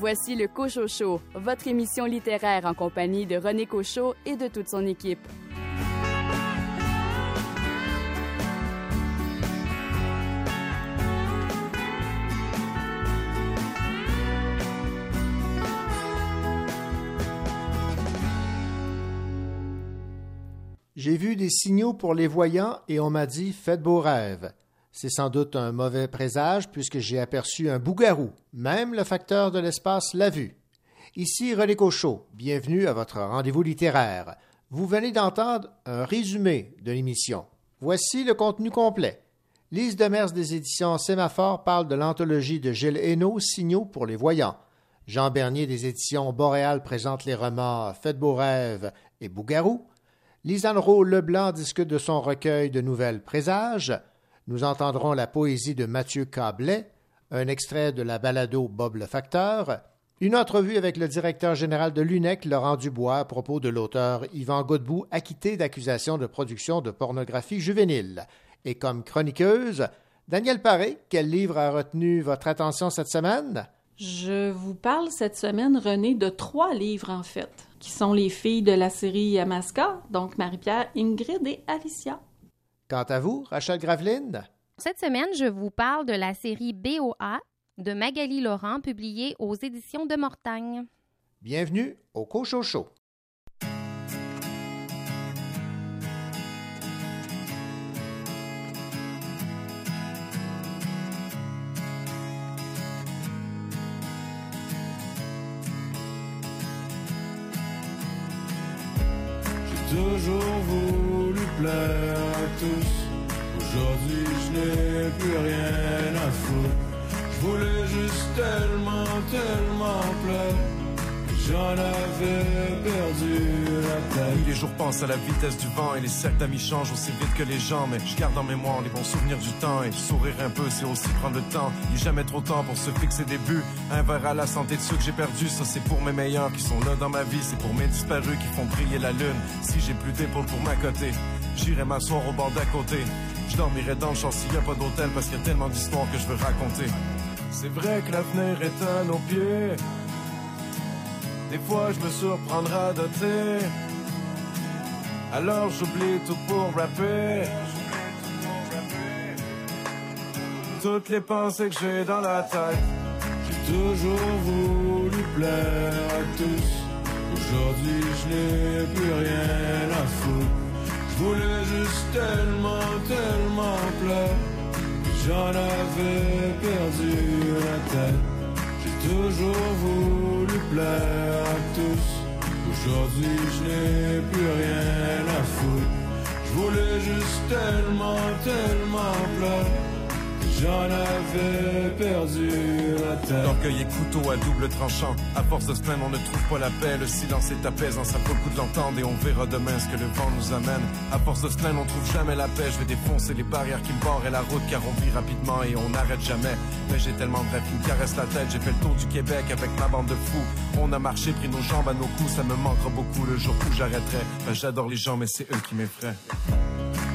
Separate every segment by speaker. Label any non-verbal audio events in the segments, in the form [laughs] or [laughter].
Speaker 1: Voici le Cochocho, votre émission littéraire en compagnie de René Cochot et de toute son équipe.
Speaker 2: J'ai vu des signaux pour les voyants et on m'a dit Faites beaux rêves. C'est sans doute un mauvais présage puisque j'ai aperçu un bougarou. Même le facteur de l'espace l'a vu. Ici René Cochot. Bienvenue à votre rendez-vous littéraire. Vous venez d'entendre un résumé de l'émission. Voici le contenu complet. Lise Demers des éditions Sémaphore parle de l'anthologie de Gilles Hainaut, Signaux pour les voyants. Jean Bernier des éditions Boréal présente les romans Faites beaux rêves et Bougarou. Lisanne Rowe Leblanc discute de son recueil de nouvelles présages. Nous entendrons la poésie de Mathieu Cablet, un extrait de la balado Bob le Facteur, une entrevue avec le directeur général de l'UNEC, Laurent Dubois, à propos de l'auteur Yvan Godbout, acquitté d'accusations de production de pornographie juvénile. Et comme chroniqueuse, Daniel Paré, quel livre a retenu votre attention cette semaine?
Speaker 3: Je vous parle cette semaine, René, de trois livres en fait qui sont les filles de la série Yamaska, donc Marie-Pierre, Ingrid et Alicia.
Speaker 2: Quant à vous, Rachel Graveline?
Speaker 4: Cette semaine, je vous parle de la série BOA de Magali Laurent, publiée aux éditions de Mortagne.
Speaker 2: Bienvenue au Cochocho.
Speaker 5: Aujourd'hui, je n'ai plus rien à foutre. Je voulais juste tellement, tellement plaire. J'en avais perdu la tête.
Speaker 6: les jours passent à la vitesse du vent et les cercles d'amis changent aussi vite que les gens. Mais je garde en mémoire les bons souvenirs du temps et sourire un peu, c'est aussi prendre le temps. Il n'est jamais trop temps pour se fixer des buts. Un verre à la santé de ceux que j'ai perdus, ça c'est pour mes meilleurs qui sont là dans ma vie. C'est pour mes disparus qui font briller la lune. Si j'ai plus d'épaules pour m'accoter, j'irai m'asseoir au bord d'à côté. Je dormirai dans le champ s'il n'y a pas d'hôtel parce qu'il y a tellement d'histoires que je veux raconter. C'est vrai que l'avenir est à nos pieds. Des fois je me surprendrai doter. Alors j'oublie tout pour rapper. Toutes les pensées que j'ai dans la tête.
Speaker 5: J'ai toujours voulu plaire à tous. Aujourd'hui je n'ai plus rien à foutre. Je voulais juste tellement, tellement plaire. J'en avais perdu la tête. Toujours voulu plaire à tous. Aujourd'hui, je n'ai plus rien à foutre. Je voulais juste tellement, tellement plaire. J'en avais perdu la tête.
Speaker 6: L'orgueil est couteau à double tranchant. À force de se plaindre, on ne trouve pas la paix. Le silence est apaisant, ça vaut le coup de l'entendre et on verra demain ce que le vent nous amène. À force de se plaindre, on trouve jamais la paix. Je vais défoncer les barrières qui me barrent et la route car on vit rapidement et on n'arrête jamais. Mais j'ai tellement de rêves qui me caressent la tête. J'ai fait le tour du Québec avec ma bande de fous. On a marché, pris nos jambes à nos coups. Ça me manquera beaucoup le jour où j'arrêterai. Ben, J'adore les gens, mais c'est eux qui m'effraient.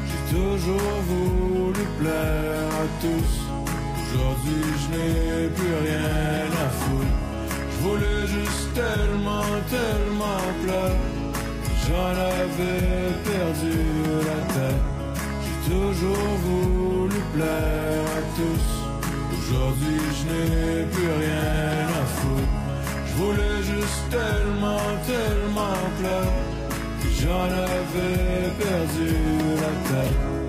Speaker 5: J'ai toujours voulu plaire à tous. Aujourd'hui, je n'ai plus rien à foutre. Je voulais juste tellement, tellement plaire. J'en avais perdu la tête. J'ai toujours voulu plaire à tous. Aujourd'hui, je n'ai plus rien à foutre. Je voulais juste tellement, tellement plaire. J'en avais perdu la tête.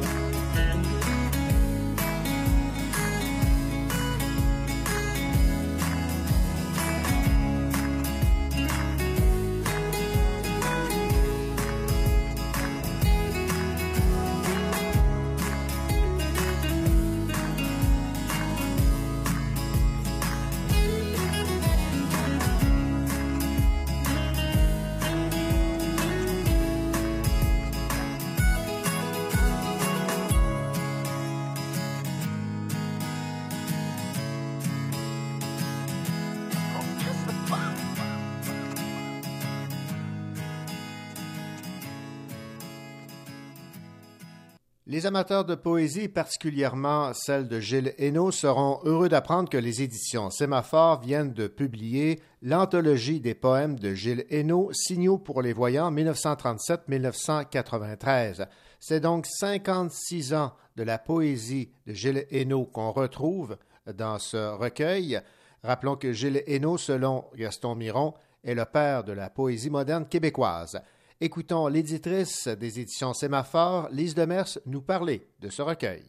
Speaker 2: Les amateurs de poésie, particulièrement celle de Gilles Hainaut, seront heureux d'apprendre que les éditions Sémaphore viennent de publier l'anthologie des poèmes de Gilles Hainaut, Signaux pour les voyants 1937-1993. C'est donc 56 ans de la poésie de Gilles Hainaut qu'on retrouve dans ce recueil. Rappelons que Gilles Hainaut, selon Gaston Miron, est le père de la poésie moderne québécoise. Écoutons l'éditrice des éditions Sémaphore, Lise Demers, nous parler de ce recueil.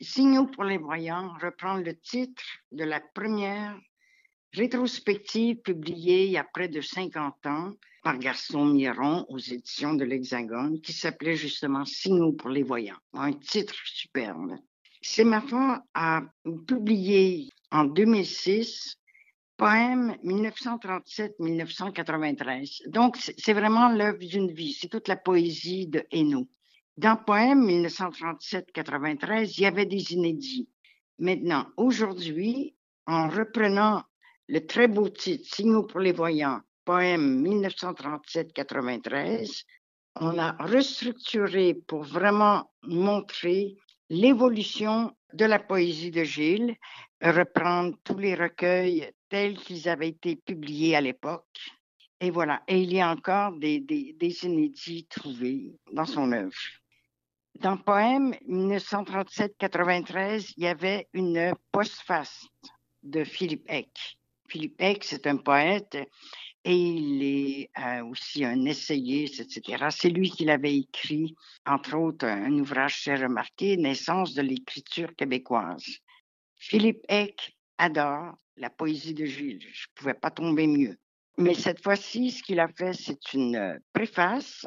Speaker 7: Signaux pour les voyants reprend le titre de la première rétrospective publiée il y a près de 50 ans par Gaston Miron aux éditions de l'Hexagone qui s'appelait justement Signaux pour les voyants. Un titre superbe. Sémaphore a publié en 2006 poème 1937-1993. Donc, c'est vraiment l'œuvre d'une vie. C'est toute la poésie de Hainaut. Dans poème 1937-93, il y avait des inédits. Maintenant, aujourd'hui, en reprenant le très beau titre Signaux pour les voyants, poème 1937-93, on a restructuré pour vraiment montrer l'évolution de la poésie de Gilles, reprendre tous les recueils tels qu'ils avaient été publiés à l'époque. Et voilà. Et il y a encore des, inédits trouvés dans son œuvre. Dans le poème 1937-93, il y avait une postface de Philippe Eck. Philippe Eck, c'est un poète et il est euh, aussi un essayiste, etc. C'est lui qui l'avait écrit, entre autres, un ouvrage très remarqué, Naissance de l'écriture québécoise. Philippe Eck adore la poésie de Gilles. Je ne pouvais pas tomber mieux. Mais cette fois-ci, ce qu'il a fait, c'est une euh, préface.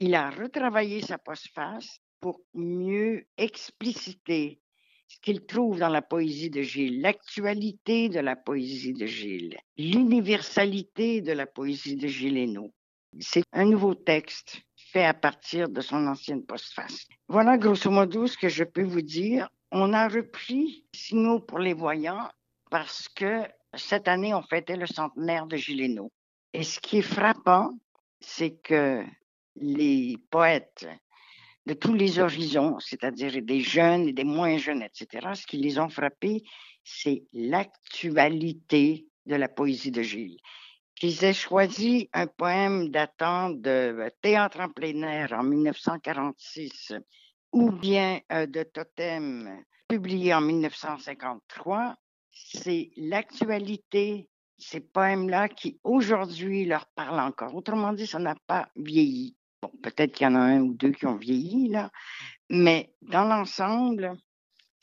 Speaker 7: Il a retravaillé sa postface pour mieux expliciter ce qu'il trouve dans la poésie de Gilles, l'actualité de la poésie de Gilles, l'universalité de la poésie de Gilles Hainaut. C'est un nouveau texte fait à partir de son ancienne postface. Voilà grosso modo ce que je peux vous dire. On a repris Signaux pour les voyants parce que cette année, on fêtait le centenaire de Gilles Et ce qui est frappant, c'est que les poètes de tous les horizons, c'est-à-dire des jeunes et des moins jeunes, etc., ce qui les ont frappés, c'est l'actualité de la poésie de Gilles. Qu'ils aient choisi un poème datant de Théâtre en plein air en 1946 ou bien euh, de Totem publié en 1953, c'est l'actualité, ces poèmes-là qui aujourd'hui leur parlent encore. Autrement dit, ça n'a pas vieilli. Bon, peut-être qu'il y en a un ou deux qui ont vieilli, là, mais dans l'ensemble,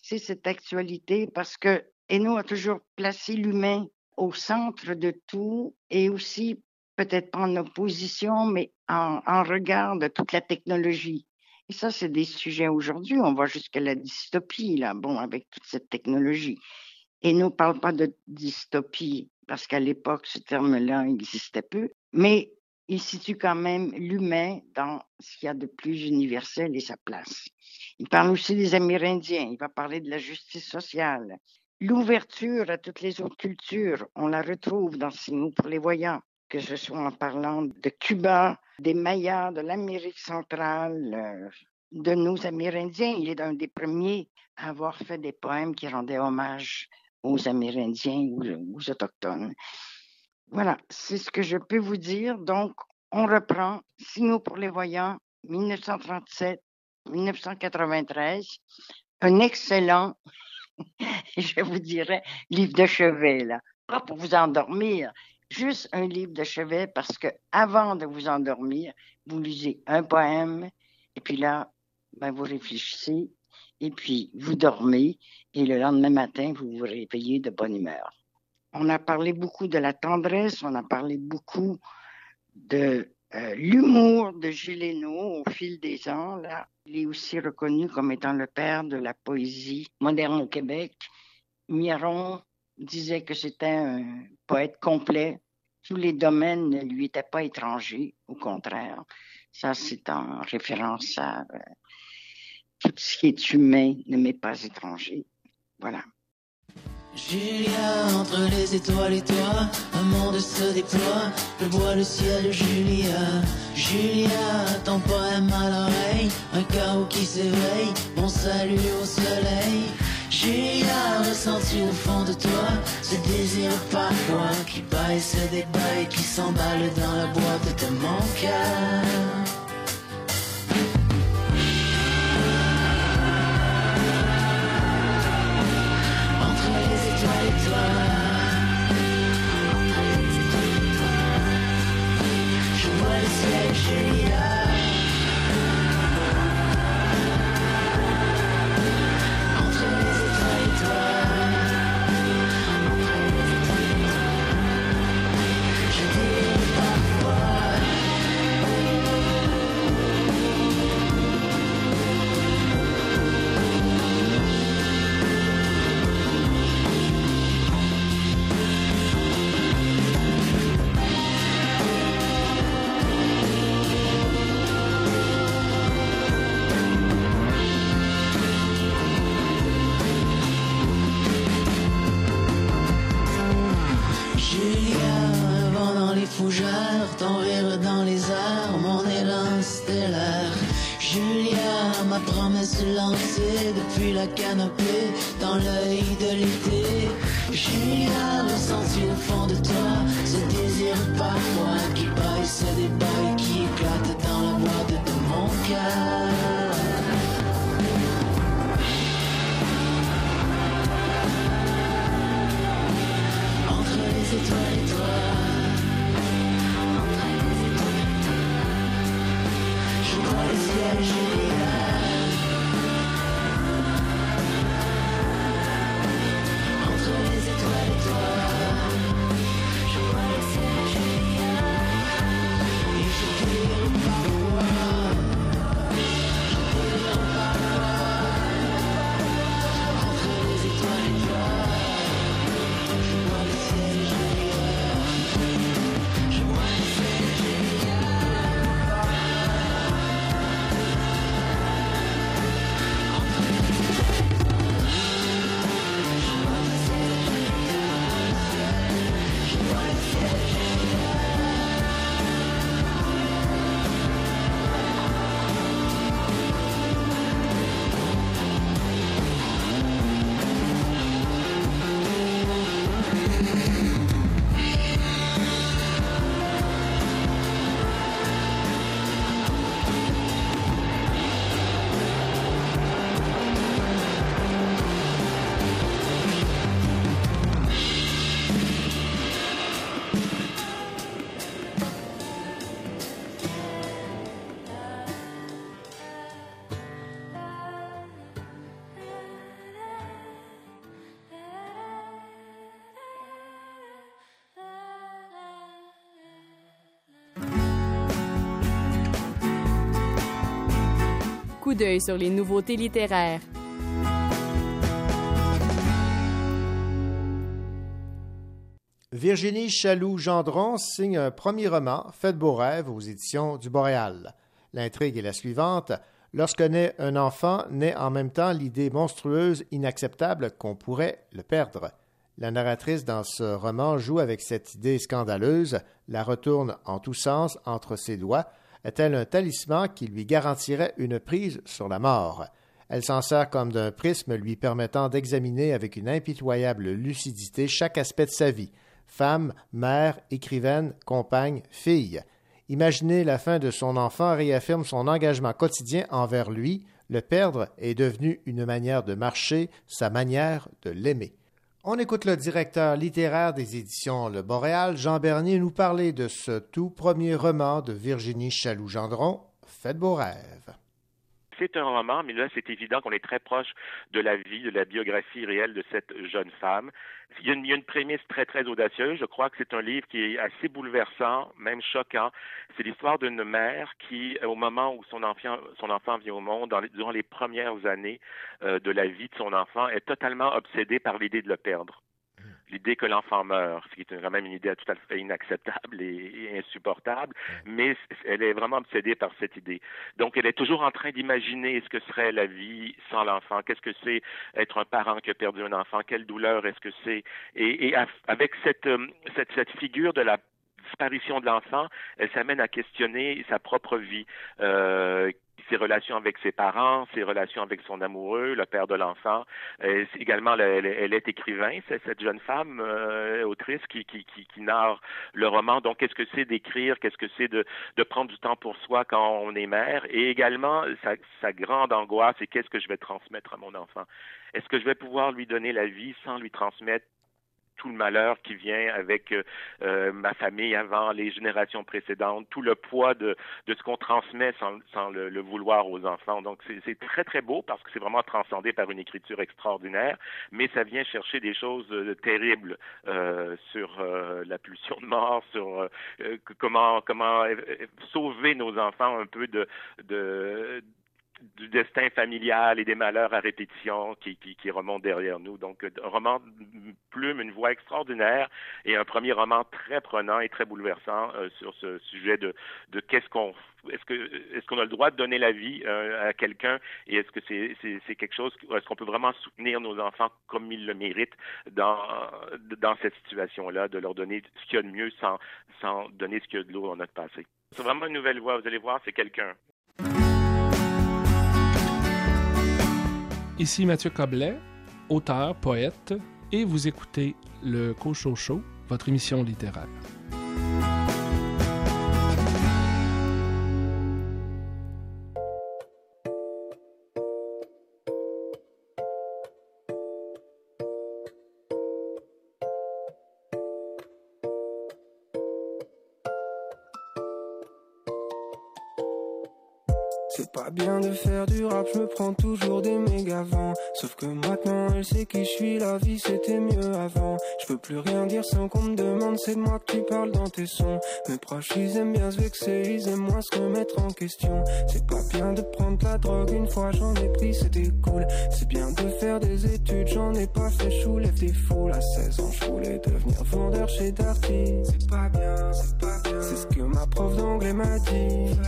Speaker 7: c'est cette actualité parce que Eno a toujours placé l'humain au centre de tout et aussi peut-être pas en opposition, mais en, en regard de toute la technologie. Et ça, c'est des sujets aujourd'hui. On va jusqu'à la dystopie, là, bon, avec toute cette technologie. Et ne parle pas de dystopie, parce qu'à l'époque, ce terme-là existait peu, mais il situe quand même l'humain dans ce qu'il y a de plus universel et sa place. Il parle aussi des Amérindiens, il va parler de la justice sociale. L'ouverture à toutes les autres cultures, on la retrouve dans ces mots pour les voyants, que ce soit en parlant de Cuba, des Mayas, de l'Amérique centrale, euh, de nos Amérindiens. Il est un des premiers à avoir fait des poèmes qui rendaient hommage aux Amérindiens ou aux Autochtones. Voilà, c'est ce que je peux vous dire. Donc, on reprend Signaux pour les voyants, 1937-1993. Un excellent, [laughs] je vous dirais, livre de chevet, là. Pas pour vous endormir, juste un livre de chevet parce que avant de vous endormir, vous lisez un poème et puis là, ben, vous réfléchissez et puis vous dormez et le lendemain matin, vous vous réveillez de bonne humeur. On a parlé beaucoup de la tendresse, on a parlé beaucoup de euh, l'humour de Gilles au fil des ans. Là. Il est aussi reconnu comme étant le père de la poésie moderne au Québec. Miron disait que c'était un poète complet. Tous les domaines ne lui étaient pas étrangers, au contraire. Ça, c'est en référence à euh, tout ce qui est humain ne m'est pas étranger. Voilà.
Speaker 8: Julia, entre les étoiles et toi, un monde se déploie, je vois le ciel, Julia. Julia, ton poème à l'oreille, un chaos qui s'éveille, mon salut au soleil. Julia, ressenti au fond de toi ce désir parfois qui et se débat et qui s'emballe dans la boîte de mon cœur. Vois le ciel, Julia.
Speaker 1: Sur les nouveautés littéraires.
Speaker 2: Virginie Chaloux-Gendron signe un premier roman, Faites beaux rêves, aux éditions du Boréal. L'intrigue est la suivante. Lorsque naît un enfant, naît en même temps l'idée monstrueuse, inacceptable qu'on pourrait le perdre. La narratrice dans ce roman joue avec cette idée scandaleuse, la retourne en tous sens entre ses doigts. Est-elle un talisman qui lui garantirait une prise sur la mort? Elle s'en sert comme d'un prisme lui permettant d'examiner avec une impitoyable lucidité chaque aspect de sa vie femme, mère, écrivaine, compagne, fille. Imaginer la fin de son enfant réaffirme son engagement quotidien envers lui. Le perdre est devenu une manière de marcher, sa manière de l'aimer. On écoute le directeur littéraire des éditions Le Boréal, Jean Bernier, nous parler de ce tout premier roman de Virginie Chaloux-Gendron, Faites beaux rêves.
Speaker 9: C'est un roman, mais là, c'est évident qu'on est très proche de la vie, de la biographie réelle de cette jeune femme. Il y a une, prémisse très, très audacieuse. Je crois que c'est un livre qui est assez bouleversant, même choquant. C'est l'histoire d'une mère qui, au moment où son enfant, vient au monde, durant les premières années euh, de la vie de son enfant, est totalement obsédée par l'idée de le perdre l'idée que l'enfant meurt, ce qui est quand même une idée tout à fait inacceptable et, et insupportable, mais elle est vraiment obsédée par cette idée. Donc, elle est toujours en train d'imaginer ce que serait la vie sans l'enfant, qu'est-ce que c'est être un parent qui a perdu un enfant, quelle douleur est-ce que c'est, et, avec cette, euh, cette, cette figure de la disparition de l'enfant, elle s'amène à questionner sa propre vie. Euh, ses relations avec ses parents, ses relations avec son amoureux, le père de l'enfant. Euh, également, elle, est écrivain, c'est cette jeune femme euh, autrice qui, qui, qui, qui, narre le roman. Donc, qu'est-ce que c'est d'écrire, qu'est-ce que c'est de, de prendre du temps pour soi quand on est mère, et également sa, sa grande angoisse, c'est qu'est-ce que je vais transmettre à mon enfant? Est-ce que je vais pouvoir lui donner la vie sans lui transmettre tout le malheur qui vient avec euh, euh, ma famille avant, les générations précédentes, tout le poids de, de ce qu'on transmet sans, sans le, le, vouloir aux enfants. Donc c'est très très beau parce que c'est vraiment transcendé par une écriture extraordinaire, mais ça vient chercher des choses euh, terribles euh, sur euh, la pulsion de mort, sur comment comment sauver nos enfants un peu de de du destin familial et des malheurs à répétition qui, qui, remontent derrière nous. Donc, un roman plume, une voix extraordinaire et un premier roman très prenant et très bouleversant euh, sur ce sujet de, qu'est-ce qu'on est-ce qu'on a le droit de donner la vie euh, à quelqu'un et est-ce que c'est quelque chose est-ce qu'on peut vraiment soutenir nos enfants comme ils le méritent dans dans cette situation-là de leur donner ce qu'il y a de mieux sans sans donner ce qu'il y a de l'eau dans notre passé? C'est vraiment une nouvelle voix, vous allez voir, c'est quelqu'un.
Speaker 10: Ici Mathieu Coblet, auteur, poète, et vous écoutez le Cocho Show, votre émission littéraire.
Speaker 11: C'est pas bien de faire du rap, je me prends toujours des méga. Sauf que maintenant elle sait qui je suis, la vie c'était mieux avant. Je peux plus rien dire sans qu'on me demande, c'est de moi que tu parles dans tes sons. Mes proches ils aiment bien se vexer, ils aiment moins se remettre en question. C'est pas bien de prendre la drogue, une fois j'en ai pris, c'était cool. C'est bien de faire des études, j'en ai pas fait, je lève des foules. À 16 ans, je voulais devenir vendeur chez Darty. C'est pas bien, c'est pas bien. C'est ce que ma prof d'anglais m'a dit.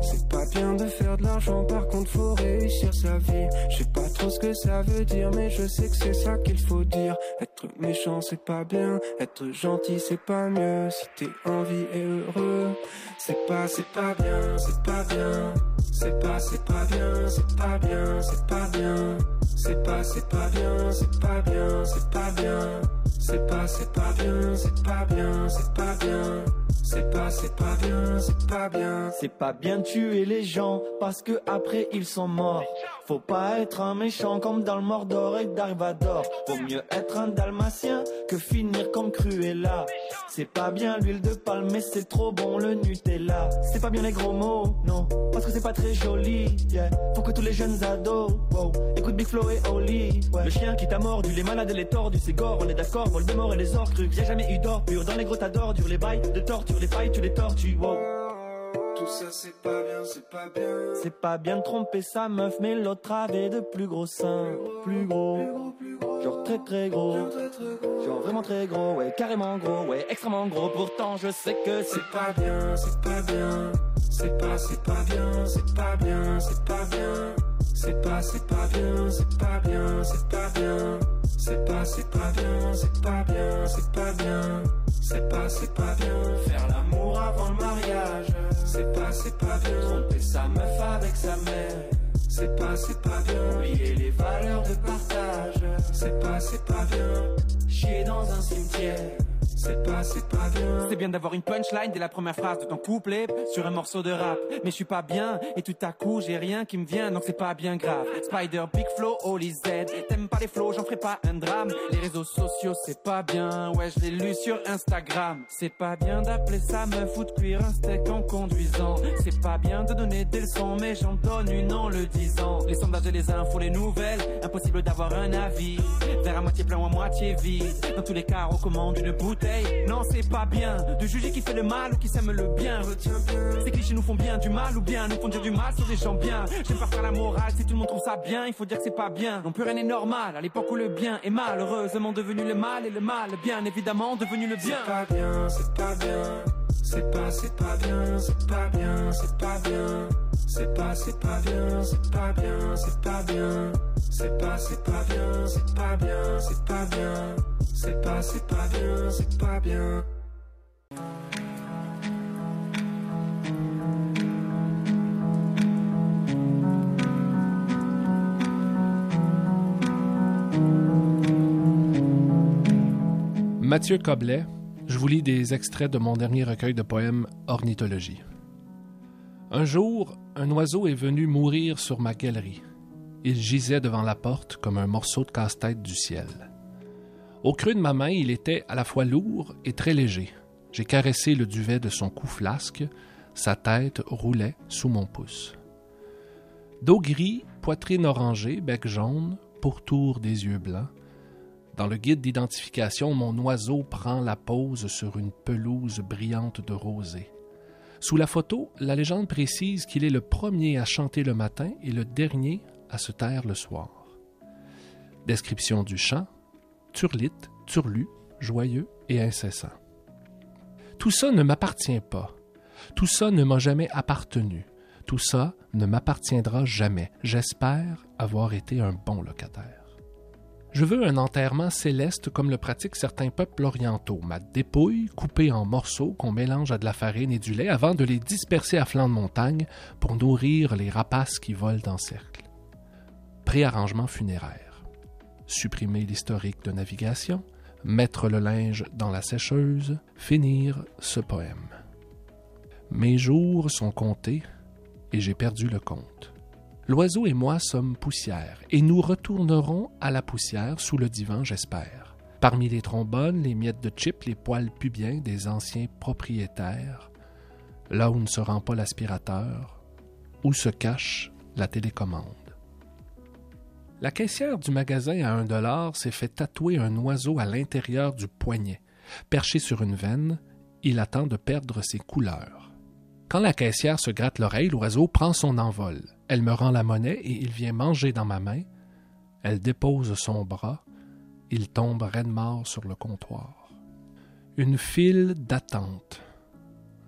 Speaker 11: C'est pas bien de faire de l'argent, par contre faut réussir sa vie. Je sais pas trop ce que ça veut dire, mais je sais que c'est ça qu'il faut dire. Être méchant c'est pas bien, être gentil c'est pas mieux. Si t'es en vie et heureux, c'est pas, c'est pas bien, c'est pas bien. C'est pas, c'est pas bien, c'est pas bien, c'est pas bien. C'est pas, c'est pas bien, c'est pas bien, c'est pas bien. C'est pas, c'est pas bien, c'est pas bien, c'est pas bien. C'est pas, c'est pas bien, c'est pas bien.
Speaker 12: C'est pas bien de tuer les gens parce que après ils sont morts. Faut pas être un méchant comme dans le Mordor et Darvador. Vaut mieux être un dalmatien que finir comme Cruella. C'est pas bien l'huile de palme, mais c'est trop bon le Nutella. C'est pas bien les gros mots, non, parce que c'est pas très joli. Yeah. Faut que tous les jeunes ados, wow, écoute Big Flo et Oli. Le chien qui t'a mordu, les malades et les tordus, c'est gore, on est d'accord. Voldemort et les orcrucs, y'a jamais eu d'or pur dans les grottes d'ordures, les bails de torture, les failles, tu les tortues, wow.
Speaker 11: Tout ça c'est pas bien, c'est pas bien.
Speaker 12: C'est pas bien de tromper sa meuf, mais l'autre avait de plus gros seins. Plus gros, genre très très gros. Genre vraiment très gros, ouais, carrément gros, ouais, extrêmement gros. Pourtant je sais que
Speaker 11: c'est pas bien, c'est pas bien. C'est pas, c'est pas bien, c'est pas bien, c'est pas bien. C'est pas, c'est pas bien, c'est pas bien, c'est pas bien. C'est pas, c'est pas bien, c'est pas bien, c'est pas bien. C'est pas, c'est pas bien. Faire l'amour avant le mariage. C'est pas, c'est pas bien. Tromper sa meuf avec sa mère. C'est pas, c'est pas bien. Oublier les valeurs de partage. C'est pas, c'est pas bien. Chier dans un cimetière. C'est pas, c'est pas bien.
Speaker 13: C'est bien d'avoir une punchline dès la première phrase de ton couplet sur un morceau de rap. Mais je suis pas bien et tout à coup j'ai rien qui me vient donc c'est pas bien grave. Spider, Big Flow, Holy Z. T'aimes pas les flows, j'en ferai pas un drame. Les réseaux sociaux c'est pas bien. Ouais, je l'ai lu sur Instagram. C'est pas bien d'appeler sa meuf ou de cuire un steak en conduisant. C'est pas bien de donner des leçons, mais j'en donne une en le disant. Les sondages et les infos, les nouvelles. Impossible d'avoir un avis. Vers à moitié plein ou à moitié vide. Dans tous les cas, on commande une bouteille. Non, c'est pas bien de juger qui fait le mal ou qui sème le bien.
Speaker 11: Retiens bien.
Speaker 13: Ces clichés nous font bien du mal ou bien nous font dire du mal sur des gens bien. J'aime pas faire la morale, si tout le monde trouve ça bien, il faut dire que c'est pas bien. Non plus rien n'est normal, à l'époque où le bien est malheureusement devenu le mal et le mal, bien évidemment devenu le bien.
Speaker 11: C'est pas bien, c'est pas bien. C'est pas, c'est pas bien, c'est pas bien, c'est pas bien. C'est pas, c'est pas bien, c'est pas bien, c'est pas bien. C'est pas, c'est pas bien, c'est pas bien, c'est pas bien. C'est pas, c'est pas bien, c'est pas bien.
Speaker 10: Mathieu Coblet, je vous lis des extraits de mon dernier recueil de poèmes Ornithologie. Un jour, un oiseau est venu mourir sur ma galerie. Il gisait devant la porte comme un morceau de casse-tête du ciel. Au creux de ma main, il était à la fois lourd et très léger. J'ai caressé le duvet de son cou flasque, sa tête roulait sous mon pouce. Dos gris, poitrine orangée, bec jaune, pourtour des yeux blancs. Dans le guide d'identification, mon oiseau prend la pose sur une pelouse brillante de rosée. Sous la photo, la légende précise qu'il est le premier à chanter le matin et le dernier à se taire le soir. Description du chant turlite, turlu, joyeux et incessant. Tout ça ne m'appartient pas. Tout ça ne m'a jamais appartenu. Tout ça ne m'appartiendra jamais. J'espère avoir été un bon locataire. Je veux un enterrement céleste comme le pratiquent certains peuples orientaux, ma dépouille coupée en morceaux qu'on mélange à de la farine et du lait avant de les disperser à flanc de montagne pour nourrir les rapaces qui volent en cercle. Préarrangement funéraire. Supprimer l'historique de navigation, mettre le linge dans la sécheuse, finir ce poème. Mes jours sont comptés et j'ai perdu le compte. L'oiseau et moi sommes poussière, et nous retournerons à la poussière sous le divan, j'espère. Parmi les trombones, les miettes de chips, les poils pubiens des anciens propriétaires, là où ne se rend pas l'aspirateur, où se cache la télécommande. La caissière du magasin à un dollar s'est fait tatouer un oiseau à l'intérieur du poignet. Perché sur une veine, il attend de perdre ses couleurs. Quand la caissière se gratte l'oreille, l'oiseau prend son envol. Elle me rend la monnaie et il vient manger dans ma main. Elle dépose son bras. Il tombe raide mort sur le comptoir. Une file d'attente.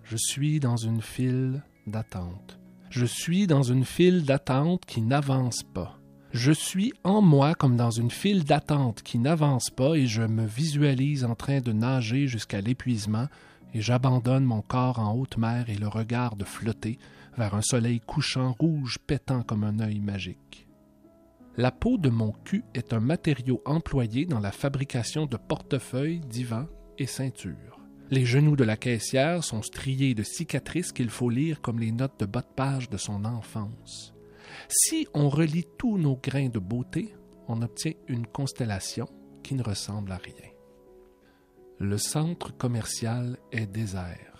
Speaker 10: Je suis dans une file d'attente. Je suis dans une file d'attente qui n'avance pas. Je suis en moi comme dans une file d'attente qui n'avance pas et je me visualise en train de nager jusqu'à l'épuisement et j'abandonne mon corps en haute mer et le regard de flotter vers un soleil couchant rouge pétant comme un œil magique. La peau de mon cul est un matériau employé dans la fabrication de portefeuilles, divans et ceintures. Les genoux de la caissière sont striés de cicatrices qu'il faut lire comme les notes de bas de page de son enfance. Si on relie tous nos grains de beauté, on obtient une constellation qui ne ressemble à rien. Le centre commercial est désert.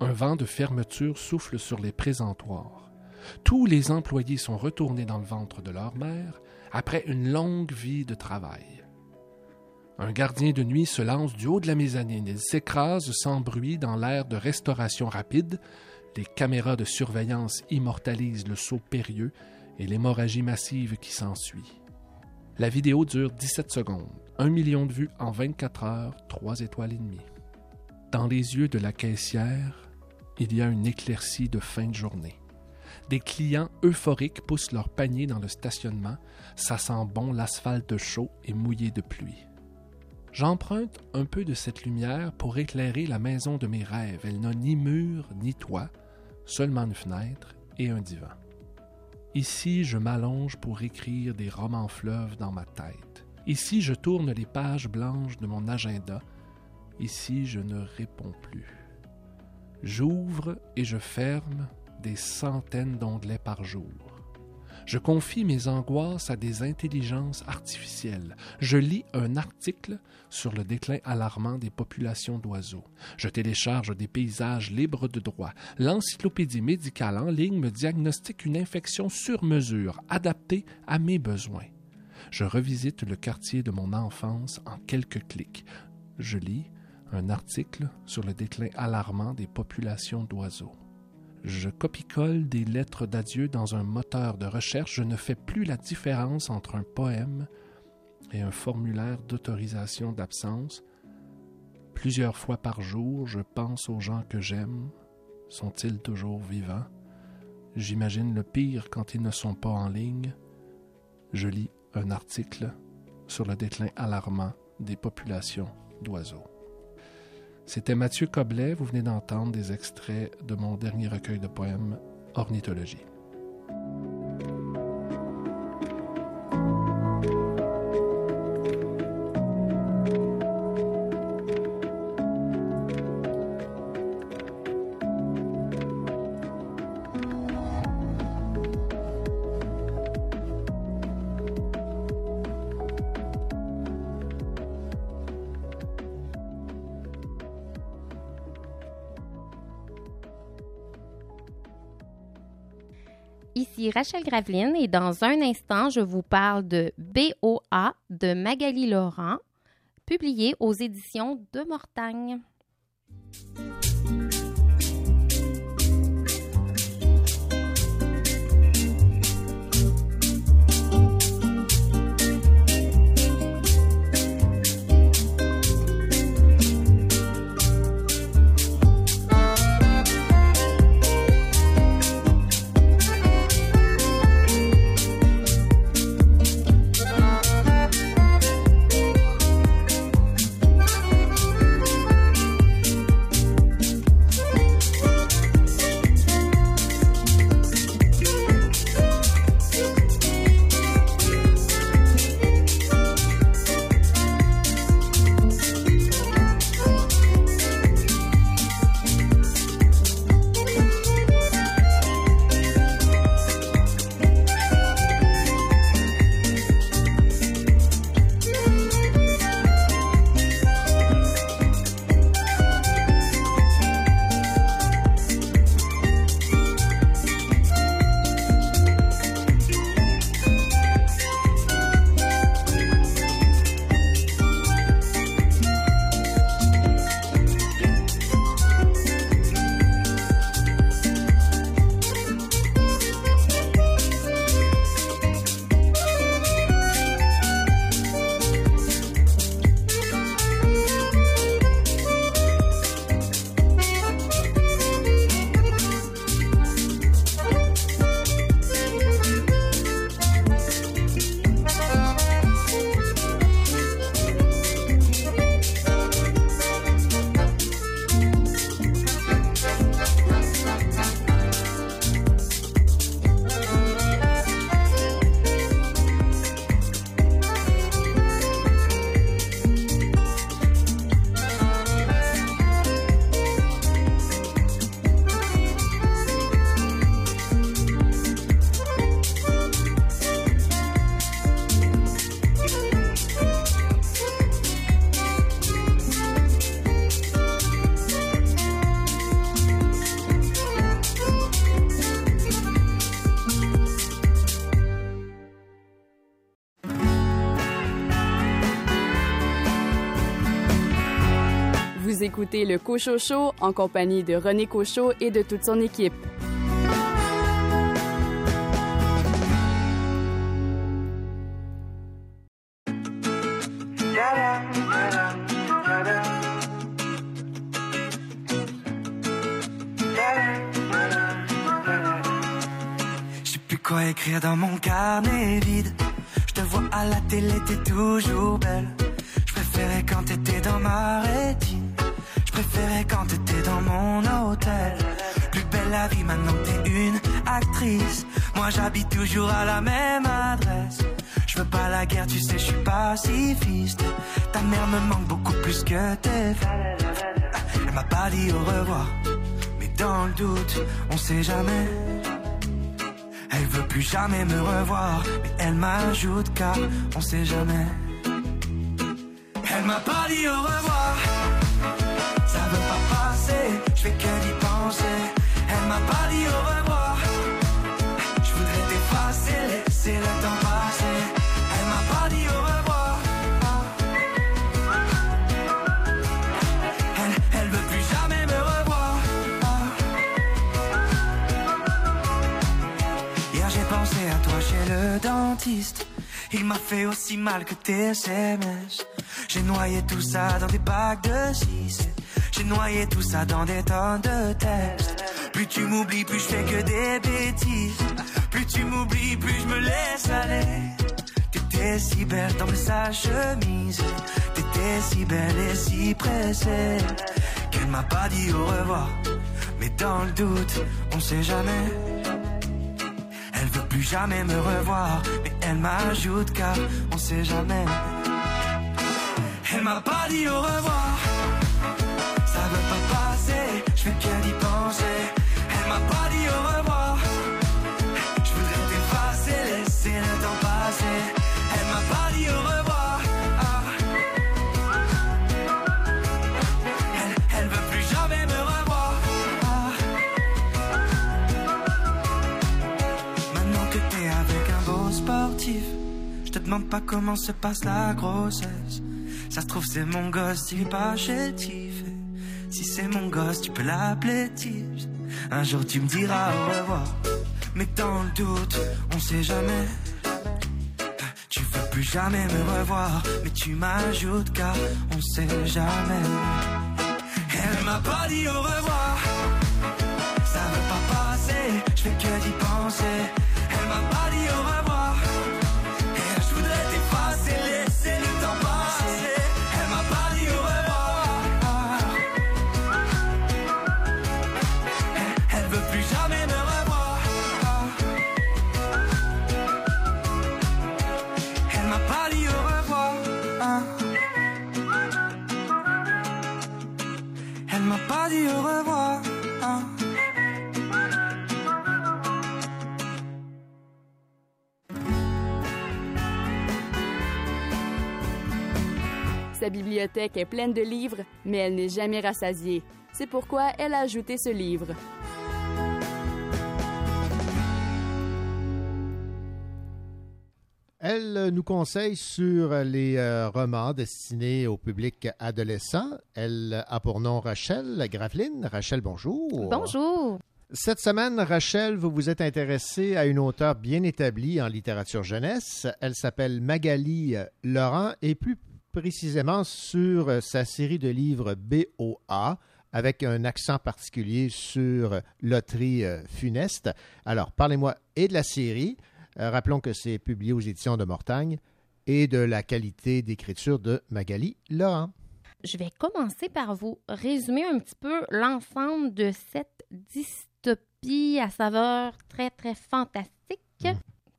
Speaker 10: Un vent de fermeture souffle sur les présentoirs. Tous les employés sont retournés dans le ventre de leur mère après une longue vie de travail. Un gardien de nuit se lance du haut de la mezzanine. Il s'écrase sans bruit dans l'air de restauration rapide les caméras de surveillance immortalisent le saut périlleux et l'hémorragie massive qui s'ensuit. La vidéo dure 17 secondes, un million de vues en 24 heures, trois étoiles et demie. Dans les yeux de la caissière, il y a une éclaircie de fin de journée. Des clients euphoriques poussent leur panier dans le stationnement, ça sent bon l'asphalte chaud et mouillé de pluie. J'emprunte un peu de cette lumière pour éclairer la maison de mes rêves. Elle n'a ni mur ni toit, seulement une fenêtre et un divan. Ici, je m'allonge pour écrire des romans fleuves dans ma tête. Ici, je tourne les pages blanches de mon agenda. Ici, je ne réponds plus. J'ouvre et je ferme des centaines d'onglets par jour. Je confie mes angoisses à des intelligences artificielles. Je lis un article sur le déclin alarmant des populations d'oiseaux. Je télécharge des paysages libres de droit. L'encyclopédie médicale en ligne me diagnostique une infection sur mesure, adaptée à mes besoins. Je revisite le quartier de mon enfance en quelques clics. Je lis un article sur le déclin alarmant des populations d'oiseaux. Je copie-colle des lettres d'adieu dans un moteur de recherche. Je ne fais plus la différence entre un poème et un formulaire d'autorisation d'absence. Plusieurs fois par jour, je pense aux gens que j'aime. Sont-ils toujours vivants? J'imagine le pire quand ils ne sont pas en ligne. Je lis un article sur le déclin alarmant des populations d'oiseaux. C'était Mathieu Coblet, vous venez d'entendre des extraits de mon dernier recueil de poèmes, Ornithologie.
Speaker 4: Rachel Graveline et dans un instant, je vous parle de BOA de Magali Laurent, publié aux éditions de Mortagne.
Speaker 1: Le Cochot Show en compagnie de René Cochot et de toute son équipe.
Speaker 14: Je sais plus quoi écrire dans mon carnet vide. Je te vois à la télé, t'es toujours belle. Je préférais quand t'étais dans ma rétine préférais quand t'étais dans mon hôtel. Plus belle la vie maintenant t'es une actrice. Moi j'habite toujours à la même adresse. Je veux pas la guerre, tu sais, je suis pacifiste. Ta mère me manque beaucoup plus que tes Elle m'a pas dit au revoir, mais dans le doute, on sait jamais. Elle veut plus jamais me revoir, mais elle m'ajoute car on sait jamais. Elle m'a pas dit au revoir fais que d'y penser. Elle m'a pas dit au revoir. Je voudrais t'effacer, laisser le temps passer. Elle m'a pas dit au revoir. Elle, elle veut plus jamais me revoir. Hier j'ai pensé à toi chez le dentiste. Il m'a fait aussi mal que tes SMS. J'ai noyé tout ça dans des bacs de 6 noyé tout ça dans des tonnes de textes. Plus tu m'oublies, plus je fais que des bêtises. Plus tu m'oublies, plus je me laisse aller. T'étais si belle dans sa chemise. T'étais si belle et si pressée. Qu'elle m'a pas dit au revoir. Mais dans le doute, on sait jamais. Elle veut plus jamais me revoir. Mais elle m'ajoute car on sait jamais. Elle m'a pas dit au revoir je fais que d'y. Elle m'a pas dit au revoir. Je voudrais t'effacer, laisser le temps passer. Elle m'a pas dit au revoir. Elle, elle veut plus jamais me revoir. Maintenant que t'es avec un beau sportif, je te demande pas comment se passe la grossesse. Ça se trouve, c'est mon gosse, il est pas chétif. Si c'est mon gosse, tu peux l'appeler Tiff. Un jour, tu me diras au revoir. Mais dans le doute, on sait jamais. Tu veux plus jamais me revoir, mais tu m'ajoutes car on sait jamais. Elle m'a pas dit au revoir, ça veut pas passer, je fais que d'y penser. Elle m'a pas dit au revoir,
Speaker 1: Sa bibliothèque est pleine de livres, mais elle n'est jamais rassasiée. C'est pourquoi elle a ajouté ce livre.
Speaker 2: Elle nous conseille sur les euh, romans destinés au public adolescent. Elle a pour nom Rachel Graveline. Rachel, bonjour.
Speaker 4: Bonjour.
Speaker 2: Cette semaine, Rachel, vous vous êtes intéressée à une auteure bien établie en littérature jeunesse. Elle s'appelle Magali Laurent et plus précisément sur sa série de livres BOA avec un accent particulier sur loterie euh, funeste. Alors, parlez-moi et de la série, euh, rappelons que c'est publié aux éditions de Mortagne, et de la qualité d'écriture de Magali Laurent.
Speaker 4: Je vais commencer par vous résumer un petit peu l'ensemble de cette dystopie à saveur très, très fantastique.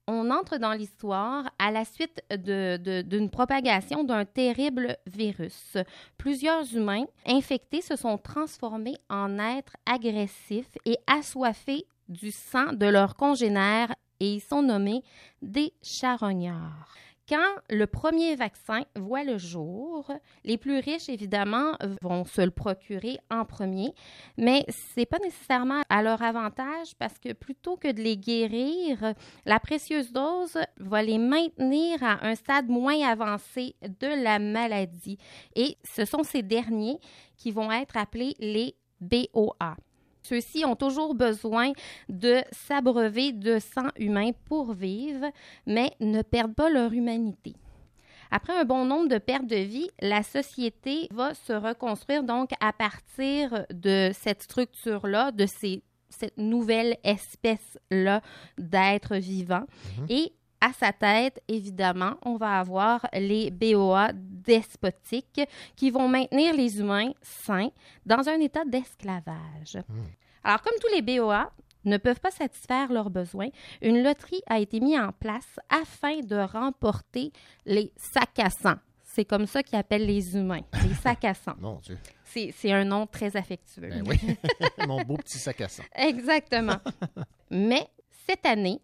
Speaker 4: On entre dans l'histoire à la suite d'une propagation d'un terrible virus. Plusieurs humains infectés se sont transformés en êtres agressifs et assoiffés du sang de leurs congénères et ils sont nommés des charognards. Quand le premier vaccin voit le jour, les plus riches, évidemment, vont se le procurer en premier, mais c'est pas nécessairement à leur avantage parce que plutôt que de les guérir, la précieuse dose va les maintenir à un stade moins avancé de la maladie. Et ce sont ces derniers qui vont être appelés les BOA. Ceux-ci ont toujours besoin de s'abreuver de sang humain pour vivre, mais ne perdent pas leur humanité. Après un bon nombre de pertes de vie, la société va se reconstruire donc à partir de cette structure-là, de ces, cette nouvelle espèce-là d'êtres vivants. Et à sa tête, évidemment, on va avoir les BOA despotiques qui vont maintenir les humains sains dans un état d'esclavage. Alors, comme tous les BOA ne peuvent pas satisfaire leurs besoins, une loterie a été mise en place afin de remporter les sacs à sang. C'est comme ça qu'ils appellent les humains, les [laughs] sacs à sang.
Speaker 2: Mon Dieu.
Speaker 4: C'est c'est un nom très affectueux.
Speaker 2: Ben oui, [laughs] mon beau petit sac à sang.
Speaker 4: Exactement. [laughs] Mais cette année,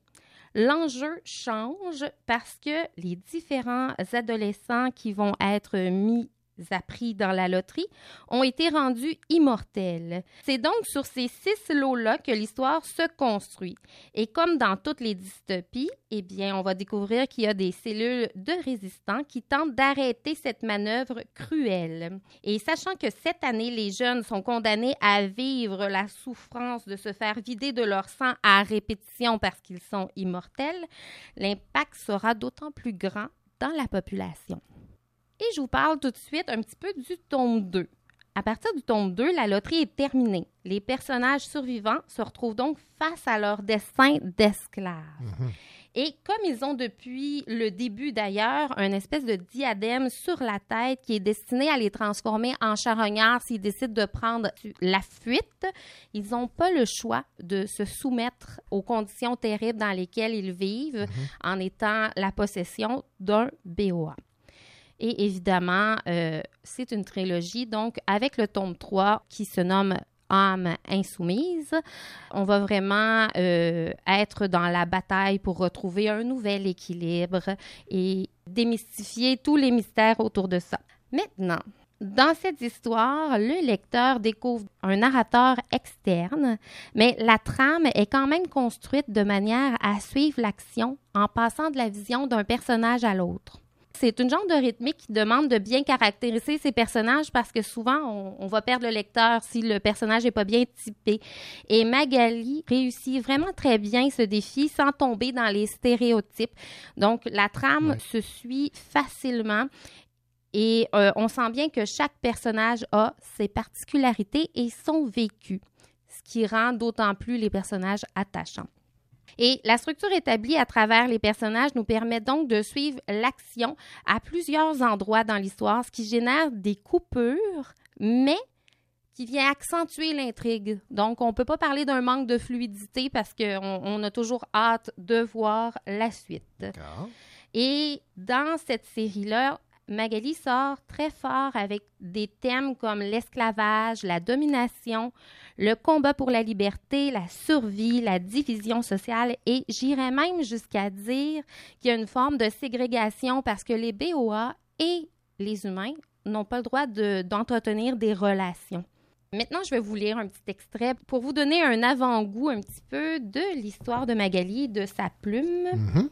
Speaker 4: l'enjeu change parce que les différents adolescents qui vont être mis à prix dans la loterie ont été rendus immortels. C'est donc sur ces six lots-là que l'histoire se construit. Et comme dans toutes les dystopies, eh bien, on va découvrir qu'il y a des cellules de résistants qui tentent d'arrêter cette manœuvre cruelle. Et sachant que cette année, les jeunes sont condamnés à vivre la souffrance de se faire vider de leur sang à répétition parce qu'ils sont immortels, l'impact sera d'autant plus grand dans la population. Et je vous parle tout de suite un petit peu du tome 2. À partir du tome 2, la loterie est terminée. Les personnages survivants se retrouvent donc face à leur destin d'esclaves. Et comme ils ont depuis le début d'ailleurs un espèce de diadème sur la tête qui est destiné à les transformer en charognards s'ils décident de prendre la fuite, ils n'ont pas le choix de se soumettre aux conditions terribles dans lesquelles ils vivent en étant la possession d'un BOA. Et évidemment, euh, c'est une trilogie, donc avec le tome 3 qui se nomme âme insoumise. On va vraiment euh, être dans la bataille pour retrouver un nouvel équilibre et démystifier tous les mystères autour de ça. Maintenant, Dans cette histoire, le lecteur découvre un narrateur externe, mais la trame est quand même construite de manière à suivre l'action en passant de la vision d'un personnage à l'autre. C'est une genre de rythmique qui demande de bien caractériser ses personnages parce que souvent, on, on va perdre le lecteur si le personnage n'est pas bien typé. Et Magali réussit vraiment très bien ce défi sans tomber dans les stéréotypes. Donc, la trame se suit facilement et euh, on sent bien que chaque personnage a ses particularités et son vécu, ce qui rend d'autant plus les personnages attachants. Et la structure établie à travers les personnages nous permet donc de suivre l'action à plusieurs endroits dans l'histoire, ce qui génère des coupures, mais qui vient accentuer l'intrigue. Donc, on ne peut pas parler d'un manque de fluidité parce qu'on on a toujours hâte de voir la suite. Et dans cette série-là, Magali sort très fort avec des thèmes comme l'esclavage, la domination, le combat pour la liberté, la survie, la division sociale et j'irais même jusqu'à dire qu'il y a une forme de ségrégation parce que les BOA et les humains n'ont pas le droit d'entretenir des relations. Maintenant, je vais vous lire un petit extrait pour vous donner un avant-goût un petit peu de l'histoire de Magali, de sa plume.
Speaker 2: Mhm.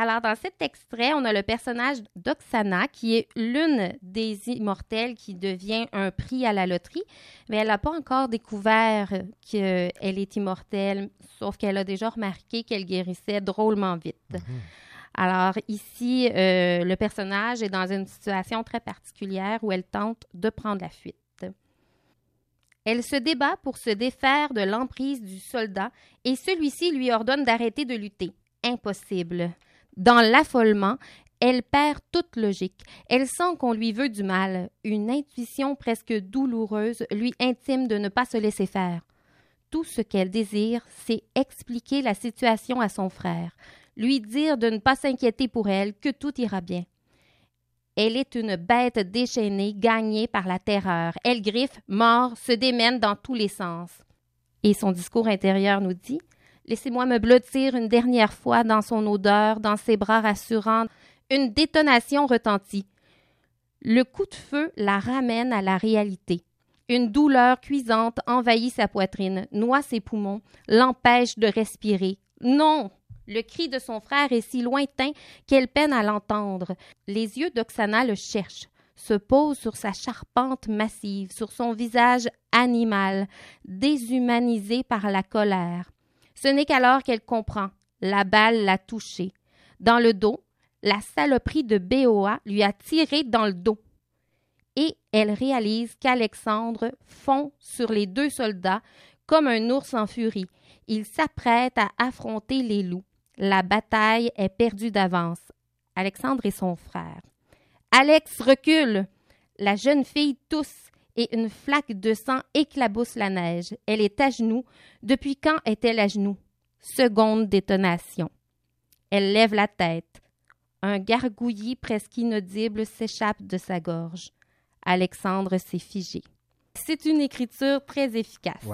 Speaker 4: Alors, dans cet extrait, on a le personnage d'Oksana, qui est l'une des immortelles qui devient un prix à la loterie, mais elle n'a pas encore découvert qu'elle est immortelle, sauf qu'elle a déjà remarqué qu'elle guérissait drôlement vite. Alors, ici, euh, le personnage est dans une situation très particulière où elle tente de prendre la fuite. Elle se débat pour se défaire de l'emprise du soldat et celui-ci lui ordonne d'arrêter de lutter. Impossible. Dans l'affolement, elle perd toute logique. Elle sent qu'on lui veut du mal. Une intuition presque douloureuse lui intime de ne pas se laisser faire. Tout ce qu'elle désire, c'est expliquer la situation à son frère, lui dire de ne pas s'inquiéter pour elle, que tout ira bien. Elle est une bête déchaînée, gagnée par la terreur. Elle griffe, mord, se démène dans tous les sens. Et son discours intérieur nous dit Laissez-moi me blottir une dernière fois dans son odeur, dans ses bras rassurants. Une détonation retentit. Le coup de feu la ramène à la réalité. Une douleur cuisante envahit sa poitrine, noie ses poumons, l'empêche de respirer. Non! Le cri de son frère est si lointain qu'elle peine à l'entendre. Les yeux d'Oksana le cherchent, se posent sur sa charpente massive, sur son visage animal, déshumanisé par la colère. Ce n'est qu'alors qu'elle comprend. La balle l'a touchée. Dans le dos, la saloperie de BOA lui a tiré dans le dos. Et elle réalise qu'Alexandre fond sur les deux soldats comme un ours en furie. Il s'apprête à affronter les loups. La bataille est perdue d'avance. Alexandre et son frère. Alex recule. La jeune fille tousse et une flaque de sang éclabousse la neige. Elle est à genoux. Depuis quand est-elle à genoux? Seconde détonation. Elle lève la tête. Un gargouillis presque inaudible s'échappe de sa gorge. Alexandre s'est figé. C'est une écriture très efficace.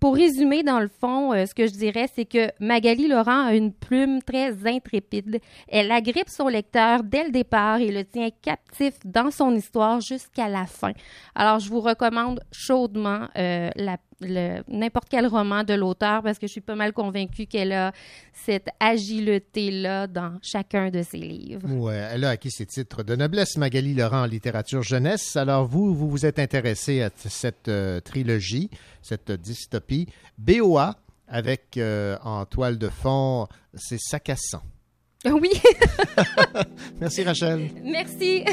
Speaker 4: Pour résumer, dans le fond, euh, ce que je dirais, c'est que Magali Laurent a une plume très intrépide. Elle agrippe son lecteur dès le départ et le tient captif dans son histoire jusqu'à la fin. Alors, je vous recommande chaudement euh, la n'importe quel roman de l'auteur parce que je suis pas mal convaincue qu'elle a cette agilité-là dans chacun de ses livres.
Speaker 2: Ouais, elle a acquis ses titres de noblesse, Magali Laurent, en littérature jeunesse. Alors, vous, vous vous êtes intéressé à cette euh, trilogie, cette dystopie. BOA, avec euh, en toile de fond, c'est Sacassant.
Speaker 4: Oui, [laughs]
Speaker 2: Merci, Rachel.
Speaker 4: merci.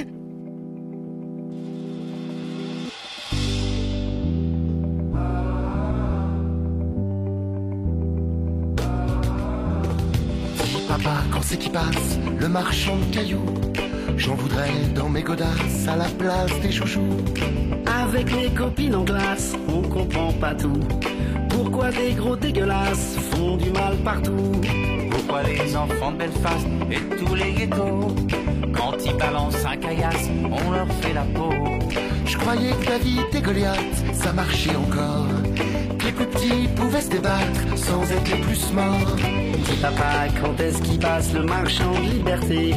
Speaker 15: C'est qui passe, le marchand de cailloux J'en voudrais dans mes godasses à la place des chouchous
Speaker 16: Avec les copines en glace, on comprend pas tout. Pourquoi des gros dégueulasses font du mal partout?
Speaker 17: Pourquoi les enfants de Belfast et tous les ghettos, quand ils balancent un caillasse, on leur fait la peau?
Speaker 15: Je croyais que David et Goliath, ça marchait encore plus petits pouvaient se débattre sans être les plus morts.
Speaker 16: Dis papa, quand est-ce qu'il passe le marchand de liberté?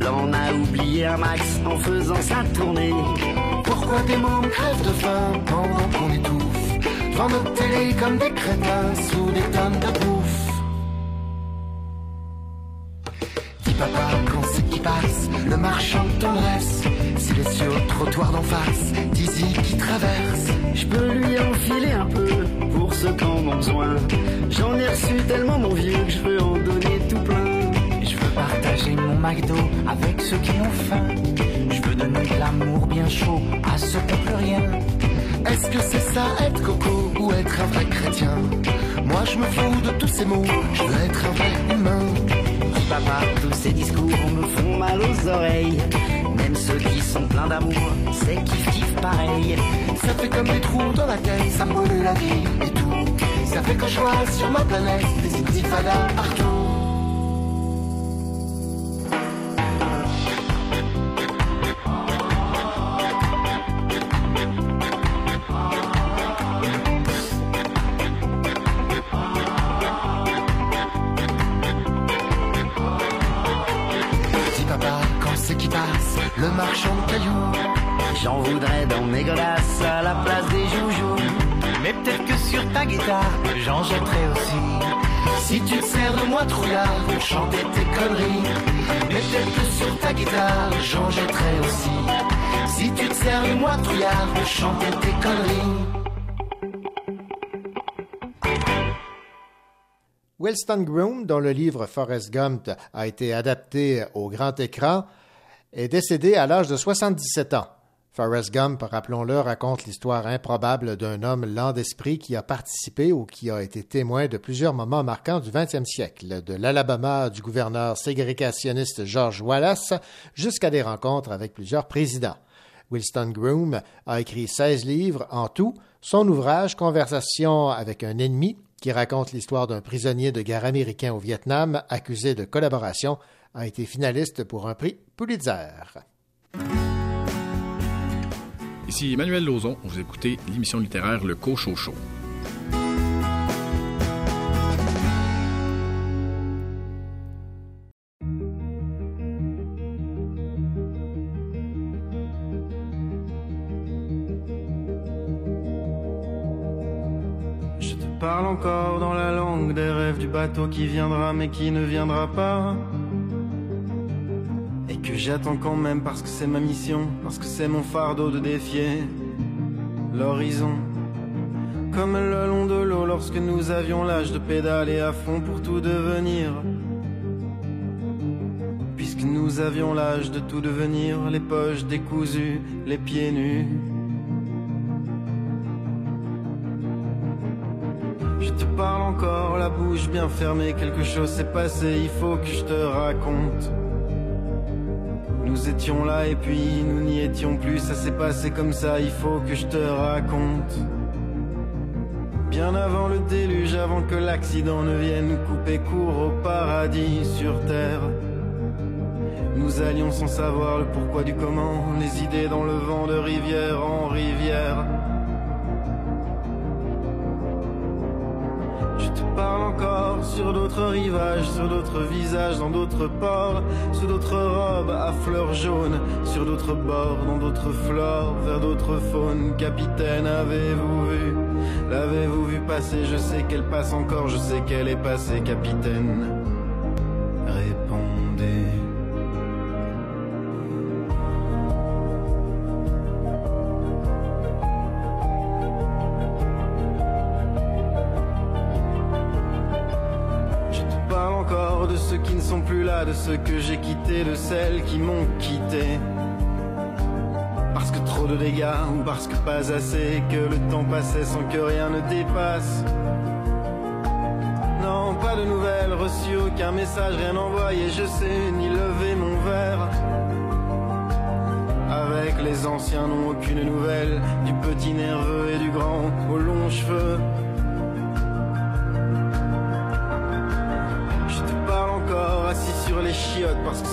Speaker 16: L'on a oublié un max en faisant sa tournée.
Speaker 18: Pourquoi des mômes crèvent de faim pendant qu'on étouffe? Devant notre télé comme des crétins sous des tonnes de bouffe. Dis papa quand c'est qui passe Le marchand de tendresse S'il est sur le trottoir d'en face Dizzy qui traverse.
Speaker 16: Je peux lui enfiler un peu ceux qui en ont besoin. J'en ai reçu tellement mon vieux que je veux en donner tout plein.
Speaker 17: Je veux partager mon McDo avec ceux qui ont faim. Je veux donner de l'amour bien chaud à ceux qui n'ont plus rien.
Speaker 18: Est-ce que c'est ça être coco ou être un vrai chrétien? Moi je me fous de tous ces mots Je veux être un vrai humain
Speaker 16: Papa, tous ces discours me font mal aux oreilles. Ceux qui sont pleins d'amour, c'est kiff kiff pareil.
Speaker 18: Ça fait comme des trous dans la tête Ça pollue la vie et tout Ça fait que je vois sur ma planète Des intifadas partout
Speaker 2: Wilston Groom, dont le livre Forrest Gump a été adapté au grand écran, est décédé à l'âge de 77 ans. Forrest Gump, rappelons-le, raconte l'histoire improbable d'un homme lent d'esprit qui a participé ou qui a été témoin de plusieurs moments marquants du 20e siècle, de l'Alabama du gouverneur ségrégationniste George Wallace jusqu'à des rencontres avec plusieurs présidents. Wilston Groom a écrit 16 livres en tout. Son ouvrage Conversation avec un ennemi, qui raconte l'histoire d'un prisonnier de guerre américain au Vietnam accusé de collaboration, a été finaliste pour un prix Pulitzer.
Speaker 19: Ici Emmanuel Lauzon, vous écoutez l'émission littéraire Le Cochot Show.
Speaker 20: Parle encore dans la langue des rêves du bateau qui viendra mais qui ne viendra pas. Et que j'attends quand même parce que c'est ma mission, parce que c'est mon fardeau de défier l'horizon. Comme le long de l'eau lorsque nous avions l'âge de pédaler à fond pour tout devenir. Puisque nous avions l'âge de tout devenir, les poches décousues, les pieds nus. Encore, la bouche bien fermée, quelque chose s'est passé, il faut que je te raconte. Nous étions là et puis nous n'y étions plus, ça s'est passé comme ça, il faut que je te raconte. Bien avant le déluge, avant que l'accident ne vienne couper court au paradis sur terre. Nous allions sans savoir le pourquoi du comment, les idées dans le vent de rivière en rivière. Parle encore sur d'autres rivages, sur d'autres visages, dans d'autres ports, sous d'autres robes à fleurs jaunes, sur d'autres bords, dans d'autres flores, vers d'autres faunes. Capitaine, avez-vous vu? L'avez-vous vu passer? Je sais qu'elle passe encore, je sais qu'elle est passée, capitaine. Que j'ai quittés, de celles qui m'ont quitté. Parce que trop de dégâts ou parce que pas assez, que le temps passait sans que rien ne dépasse. Non, pas de nouvelles reçues, aucun message, rien envoyé, je sais, ni lever mon verre. Avec les anciens, non, aucune nouvelle, du petit nerveux et du grand aux longs cheveux.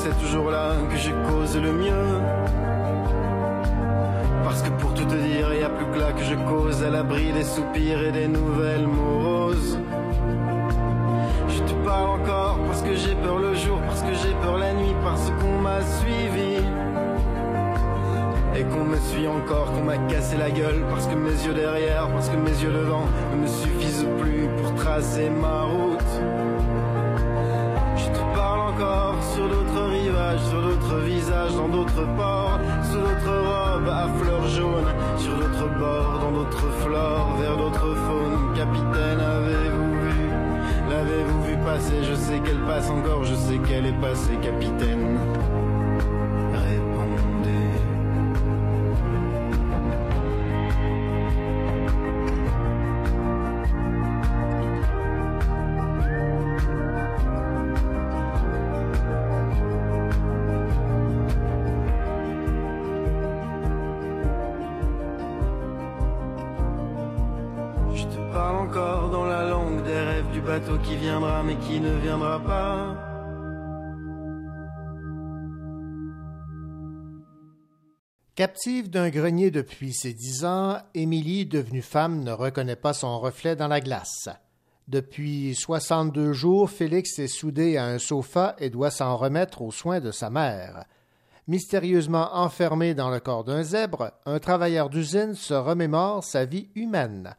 Speaker 20: C'est toujours là que je cause le mieux. Parce que pour tout te dire, y a plus que là que je cause à l'abri des soupirs et des nouvelles moroses. Je te parle encore parce que j'ai peur le jour, parce que j'ai peur la nuit, parce qu'on m'a suivi. Et qu'on me suit encore, qu'on m'a cassé la gueule Parce que mes yeux derrière, parce que mes yeux devant Ne me suffisent plus pour tracer ma route dans d'autres ports. Sous d'autres robes à fleurs jaunes Sur d'autres bords, dans d'autres flores Vers d'autres faunes. Capitaine, avez-vous vu? L'avez-vous vu passer? Je sais qu'elle passe encore, je sais qu'elle est passée Capitaine
Speaker 2: Captive d'un grenier depuis ses dix ans, Émilie, devenue femme, ne reconnaît pas son reflet dans la glace. Depuis 62 jours, Félix est soudé à un sofa et doit s'en remettre aux soins de sa mère. Mystérieusement enfermé dans le corps d'un zèbre, un travailleur d'usine se remémore sa vie humaine.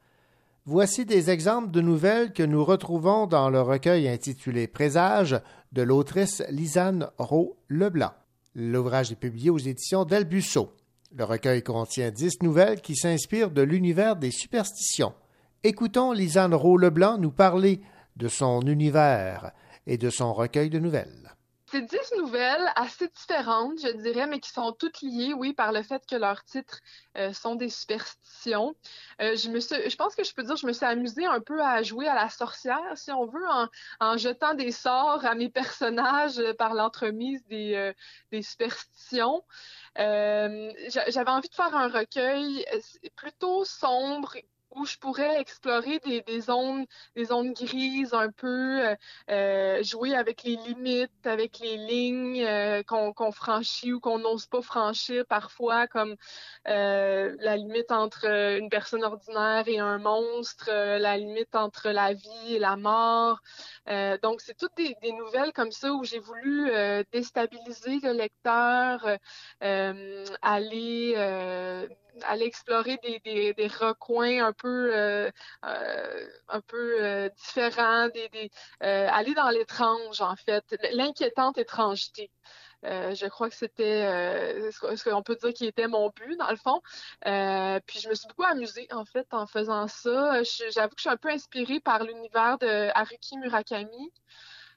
Speaker 2: Voici des exemples de nouvelles que nous retrouvons dans le recueil intitulé Présage de l'autrice Lisanne Rowe Leblanc. L'ouvrage est publié aux éditions d'Albusso. Le recueil contient dix nouvelles qui s'inspirent de l'univers des superstitions. Écoutons Lisanne Rowe Leblanc nous parler de son univers et de son recueil de nouvelles.
Speaker 21: C'est dix nouvelles assez différentes, je dirais, mais qui sont toutes liées, oui, par le fait que leurs titres euh, sont des superstitions. Euh, je, me je pense que je peux dire je me suis amusée un peu à jouer à la sorcière, si on veut, en, jetant des sorts à mes personnages par l'entremise des, euh, superstitions. J'avais envie de faire un recueil plutôt sombre où je pourrais explorer des, des zones, des grises un peu, euh, euh, jouer avec les limites, avec les lignes euh, qu'on franchit ou qu'on n'ose pas franchir parfois, comme la limite entre une personne ordinaire et un monstre, la limite entre la vie et la mort. donc, c'est toutes des, des, nouvelles comme ça où j'ai voulu déstabiliser le lecteur, aller aller explorer des, des, des, recoins un euh, euh, un peu euh, des aller dans l'étrange, en fait, l'inquiétante étrangeté. je crois que c'était ce qu'on peut dire qui était mon but, dans le fond. puis je me suis beaucoup amusée, en fait, en faisant ça. J'avoue que je suis un peu inspirée par l'univers de Haruki Murakami.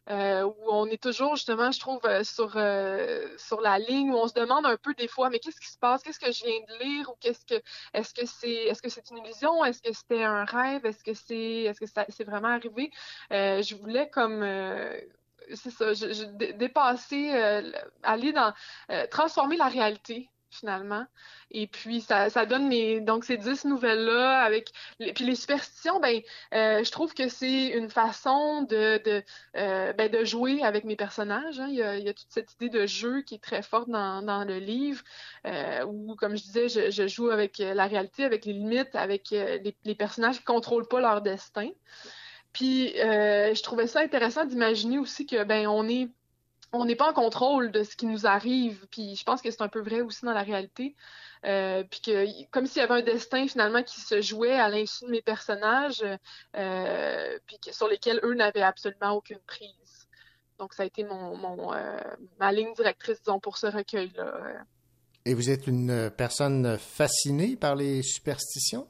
Speaker 21: Euh, où on est toujours justement, je trouve, euh, sur, euh, sur la ligne, où on se demande un peu des fois, mais qu'est-ce qui se passe? Qu'est-ce que je viens de lire? Ou qu'est-ce que est-ce que c'est est-ce que c'est une illusion? Est-ce que c'était un rêve? Est-ce que c'est est-ce que c'est vraiment arrivé? je voulais comme c'est ça, je, dépasser, aller dans transformer la réalité finalement. Et puis, ça, ça donne mes, donc ces dix nouvelles-là avec, les, puis les superstitions, ben, euh, je trouve que c'est une façon de, de, euh, ben, de jouer avec mes personnages. Hein. Il, y a, toute cette idée de jeu qui est très forte dans, dans le livre, euh, où, comme je disais, je, joue avec la réalité, avec les limites, avec les, les personnages qui contrôlent pas leur destin. Puis, je trouvais ça intéressant d'imaginer aussi que, ben, on est on n'est pas en contrôle de ce qui nous arrive. Puis je pense que c'est un peu vrai aussi dans la réalité. Euh, puis que comme s'il y avait un destin finalement qui se jouait à l'insu de mes personnages, euh, puis sur lesquels eux n'avaient absolument aucune prise. Donc ça a été mon, mon euh, ma ligne directrice, disons, pour ce recueil-là.
Speaker 2: Et vous êtes une personne fascinée par les superstitions?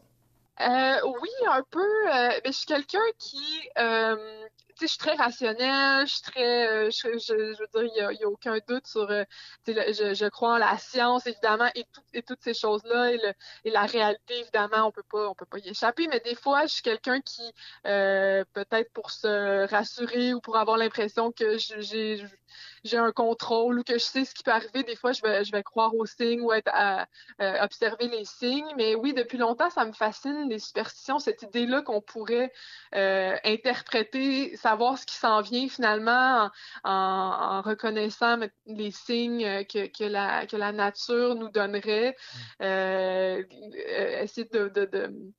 Speaker 21: oui, un peu. mais je suis quelqu'un qui je suis très rationnelle, je suis très, euh, je, veux dire, il n'y a, aucun doute sur, euh, je, je, crois en la science, évidemment, et, et toutes ces choses-là, et, et, la réalité, évidemment, on peut pas, on peut pas y échapper, mais des fois, je suis quelqu'un qui, euh, peut-être pour se rassurer ou pour avoir l'impression que j'ai j'ai un contrôle ou que je sais ce qui peut arriver, des fois, je vais, je vais croire aux signes ou être à, euh, observer les signes. Mais oui, depuis longtemps, ça me fascine, les superstitions, cette idée-là qu'on pourrait euh, interpréter, savoir ce qui s'en vient finalement en, reconnaissant les signes que, que, la, que la nature nous donnerait. Euh, essayer de, de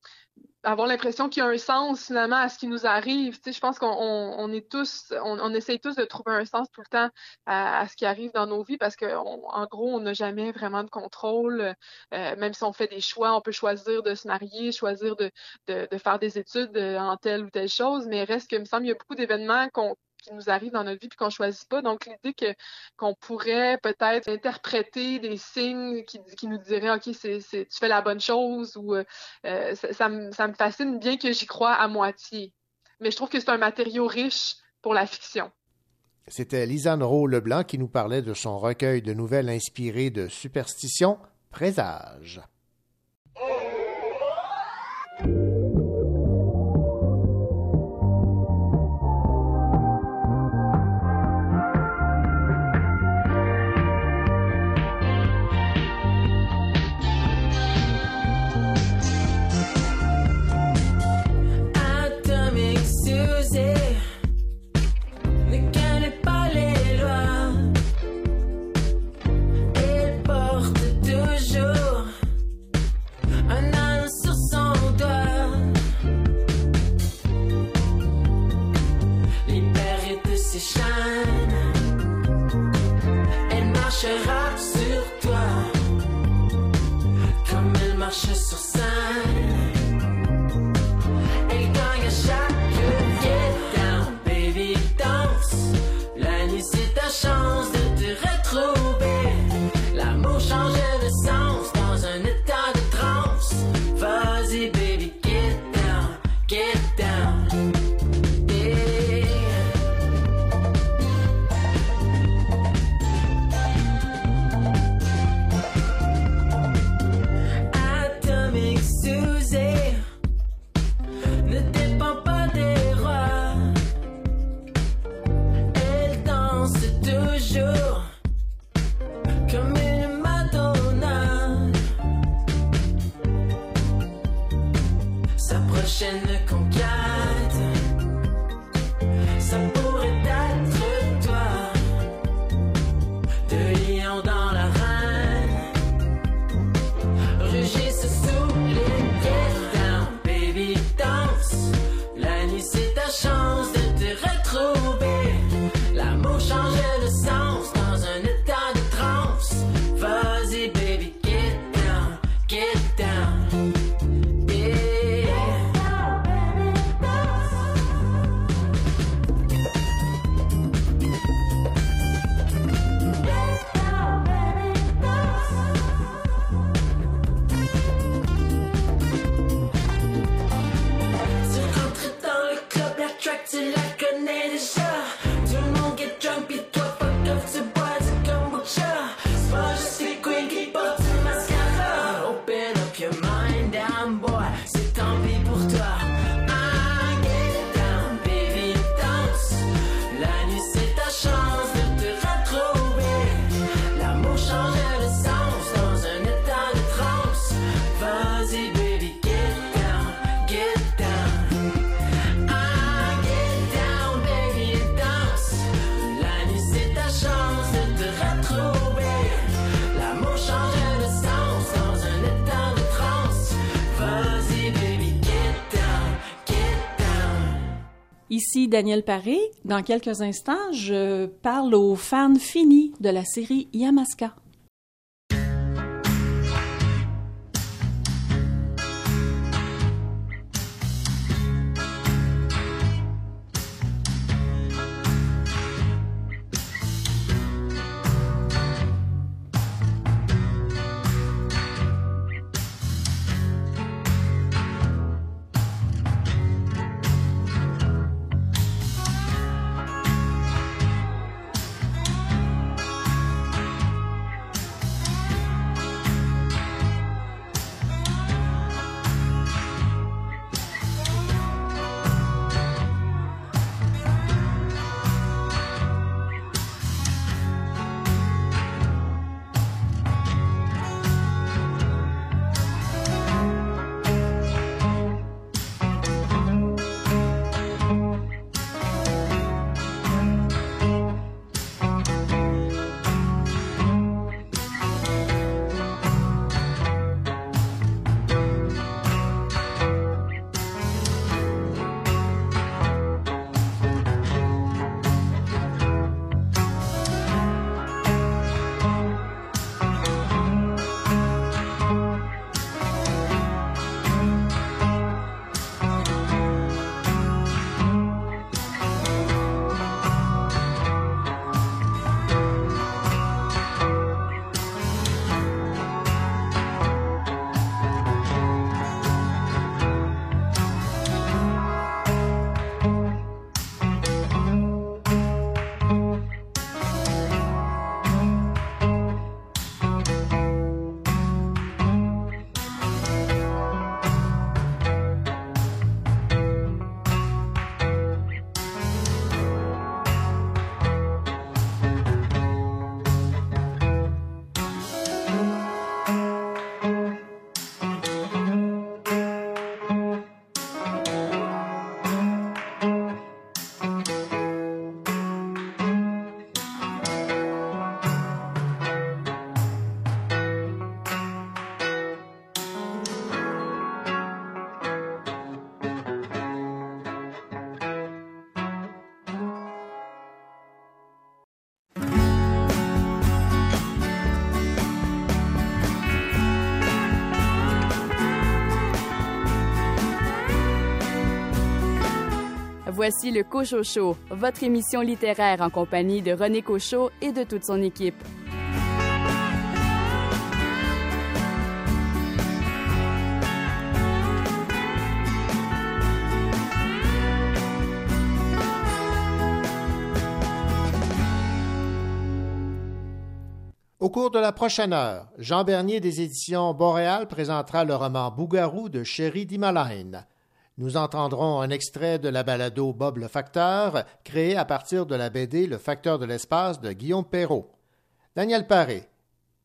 Speaker 21: avoir l'impression qu'il y a un sens finalement à ce qui nous arrive. Tu sais, je pense qu'on on, est tous, on, essaye tous de trouver un sens tout le temps à, ce qui arrive dans nos vies parce qu'en gros, on n'a jamais vraiment de contrôle. Euh, même si on fait des choix, on peut choisir de se marier, choisir de, de, faire des études en telle ou telle chose, mais reste que, il me semble, il y a beaucoup d'événements qu'on qui nous arrivent dans notre vie puis qu'on choisit pas. Donc l'idée que qu'on pourrait peut-être interpréter des signes qui, nous diraient ok c'est, c'est tu fais la bonne chose ou euh, ça, me, ça me fascine bien que j'y crois à moitié. Mais je trouve que c'est un matériau riche pour la fiction.
Speaker 22: C'était Lisanne Rowe Leblanc qui nous parlait de son recueil de nouvelles inspirées de superstitions, Présage.
Speaker 3: Daniel Paré. Dans quelques instants, je parle aux fans finis de la série Yamaska.
Speaker 1: Voici le Cochot Show, votre émission littéraire en compagnie de René Cochot et de toute son équipe.
Speaker 2: Au cours de la prochaine heure, Jean Bernier des éditions Boréal présentera le roman Bougarou de Chéri Dimalaine. Nous entendrons un extrait de la balado Bob le Facteur, créé à partir de la BD Le Facteur de l'espace de Guillaume Perrault. Daniel Paré,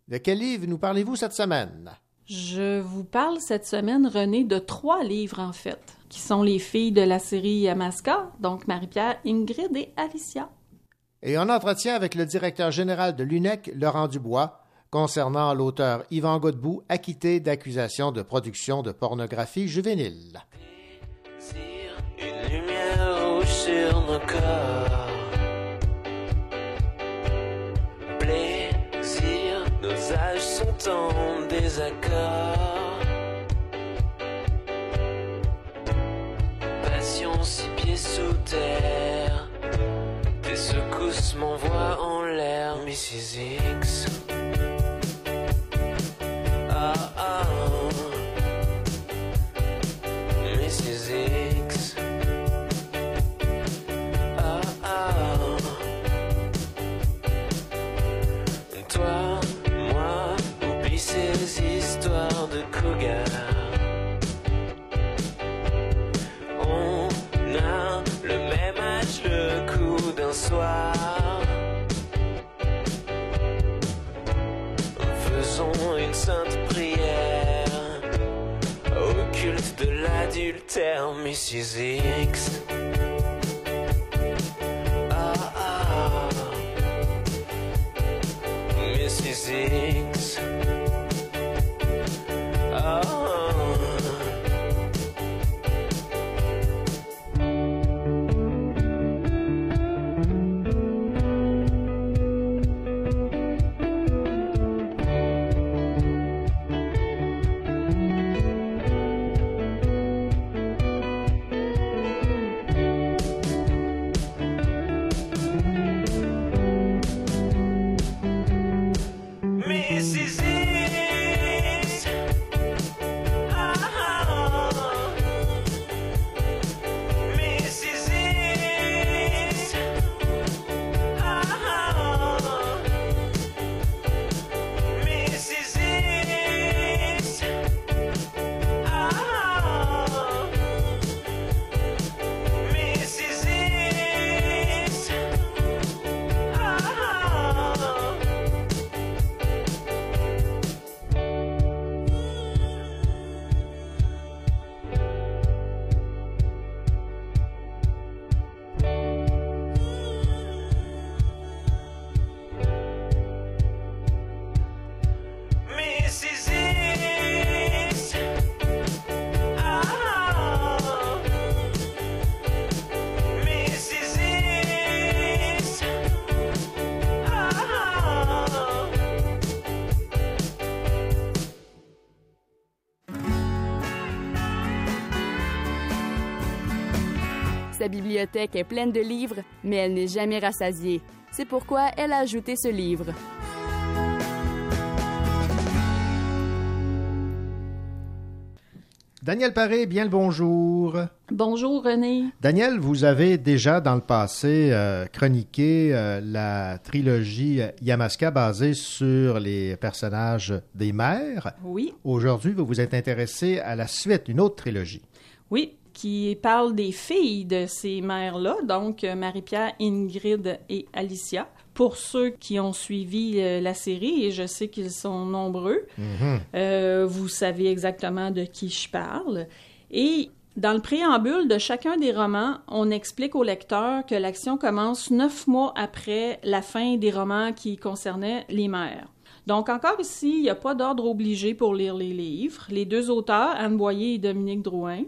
Speaker 2: de quel livre nous parlez-vous cette semaine?
Speaker 3: Je vous parle cette semaine, René, de trois livres en fait, qui sont les filles de la série Yamaska, donc Marie-Pierre, Ingrid et Alicia
Speaker 2: et un entretien avec le directeur général de l'UNEC, Laurent Dubois, concernant l'auteur Yvan Godbout, acquitté d'accusations de production de pornographie juvénile.
Speaker 15: Sur nos corps. Plaisir, nos âges sont en désaccord. Passion six pieds sous terre. Tes secousses m'envoient en l'air, Mrs. X. Ah Faisons une sainte prière au culte de l'adultère, Mrs. X. Ah ah, Mrs. X.
Speaker 1: Sa bibliothèque est pleine de livres, mais elle n'est jamais rassasiée. C'est pourquoi elle a ajouté ce livre.
Speaker 2: Daniel Paré, bien le bonjour.
Speaker 3: Bonjour René.
Speaker 2: Daniel, vous avez déjà dans le passé euh, chroniqué euh, la trilogie Yamaska basée sur les personnages des mères.
Speaker 3: Oui.
Speaker 2: Aujourd'hui, vous vous êtes intéressé à la suite, une autre trilogie.
Speaker 3: Oui, qui parle des filles de ces mères-là, donc euh, Marie-Pierre, Ingrid et Alicia. Pour ceux qui ont suivi euh, la série, et je sais qu'ils sont nombreux,
Speaker 2: Mhm.
Speaker 3: euh, vous savez exactement de qui je parle. Et dans le préambule de chacun des romans, on explique au lecteur que l'action commence neuf mois après la fin des romans qui concernaient les mères. Donc encore ici, il n'y a pas d'ordre obligé pour lire les livres. Les deux auteurs, Anne Boyer et Dominique Drouin,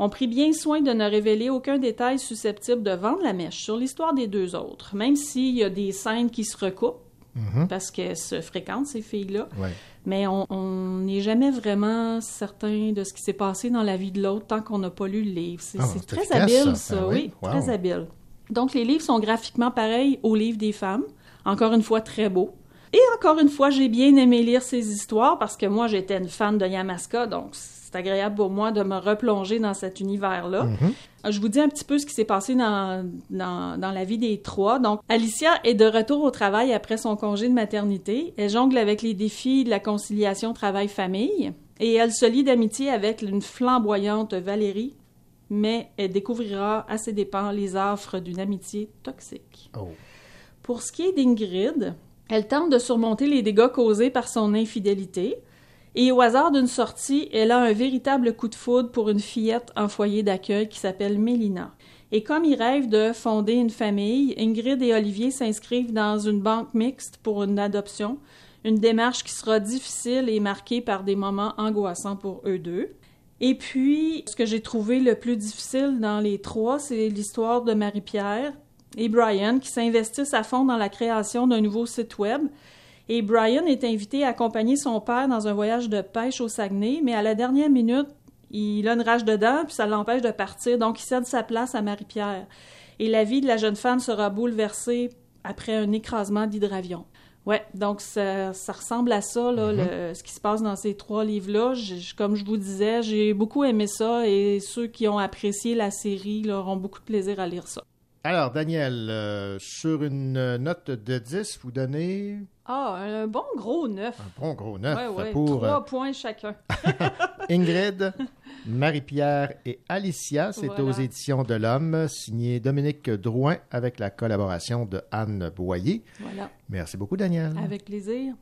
Speaker 3: ont pris bien soin de ne révéler aucun détail susceptible de vendre la mèche sur l'histoire des deux autres, même s'il y a des scènes qui se recoupent,
Speaker 2: Mhm.
Speaker 3: parce qu'elles se fréquentent, ces filles-là.
Speaker 2: Ouais.
Speaker 3: Mais on- n'est jamais vraiment certain de ce qui s'est passé dans la vie de l'autre tant qu'on n'a pas lu le livre. C'est
Speaker 2: Ah,
Speaker 3: très
Speaker 2: efficace,
Speaker 3: habile,
Speaker 2: ça.
Speaker 3: ça,
Speaker 2: Ben
Speaker 3: oui,
Speaker 2: oui. Wow.
Speaker 3: très habile. Donc, les livres sont graphiquement pareils aux livres des femmes. Encore une fois, très beaux. Et encore une fois, j'ai bien aimé lire ces histoires parce que moi, j'étais une fan de Yamaska, donc c'est agréable pour moi de me replonger dans cet univers-là.
Speaker 2: Mhm.
Speaker 3: Je vous dis un petit peu ce qui s'est passé dans, dans, dans la vie des trois. Donc, Alicia est de retour au travail après son congé de maternité. Elle jongle avec les défis de la conciliation travail-famille et elle se lie d'amitié avec une flamboyante Valérie, mais elle découvrira à ses dépens les affres d'une amitié toxique.
Speaker 2: Oh.
Speaker 3: Pour ce qui est d'Ingrid, elle tente de surmonter les dégâts causés par son infidélité. Et au hasard d'une sortie, elle a un véritable coup de foudre pour une fillette en foyer d'accueil qui s'appelle Mélina. Et comme ils rêvent de fonder une famille, Ingrid et Olivier s'inscrivent dans une banque mixte pour une adoption, une démarche qui sera difficile et marquée par des moments angoissants pour eux deux. Et puis, ce que j'ai trouvé le plus difficile dans les trois, c'est l'histoire de Marie-Pierre et Brian qui s'investissent à fond dans la création d'un nouveau site web. Et Brian est invité à accompagner son père dans un voyage de pêche au Saguenay, mais à la dernière minute, il a une rage dedans, puis ça l'empêche de partir, donc il cède sa place à Marie-Pierre. Et la vie de la jeune femme sera bouleversée après un écrasement d'hydravion. Ouais, donc ça, ça ressemble à ça, là, le- ce qui se passe dans ces trois livres-là. Comme je vous disais, j'ai beaucoup aimé ça et ceux qui ont apprécié la série là, auront beaucoup de plaisir à lire ça.
Speaker 2: Alors, Daniel, euh, sur une note de 10, vous donnez
Speaker 3: Ah, un bon gros neuf.
Speaker 2: un bon gros 9
Speaker 3: Ouais, ouais,
Speaker 2: pour
Speaker 3: trois
Speaker 2: euh,
Speaker 3: points chacun. [laughs]
Speaker 2: Ingrid, Marie-Pierre et Alicia. C'est
Speaker 3: Voilà.
Speaker 2: aux éditions de l'Homme, signé Dominique Drouin avec la collaboration de Anne Boyer.
Speaker 3: Voilà.
Speaker 2: Merci beaucoup, Daniel.
Speaker 3: Avec plaisir.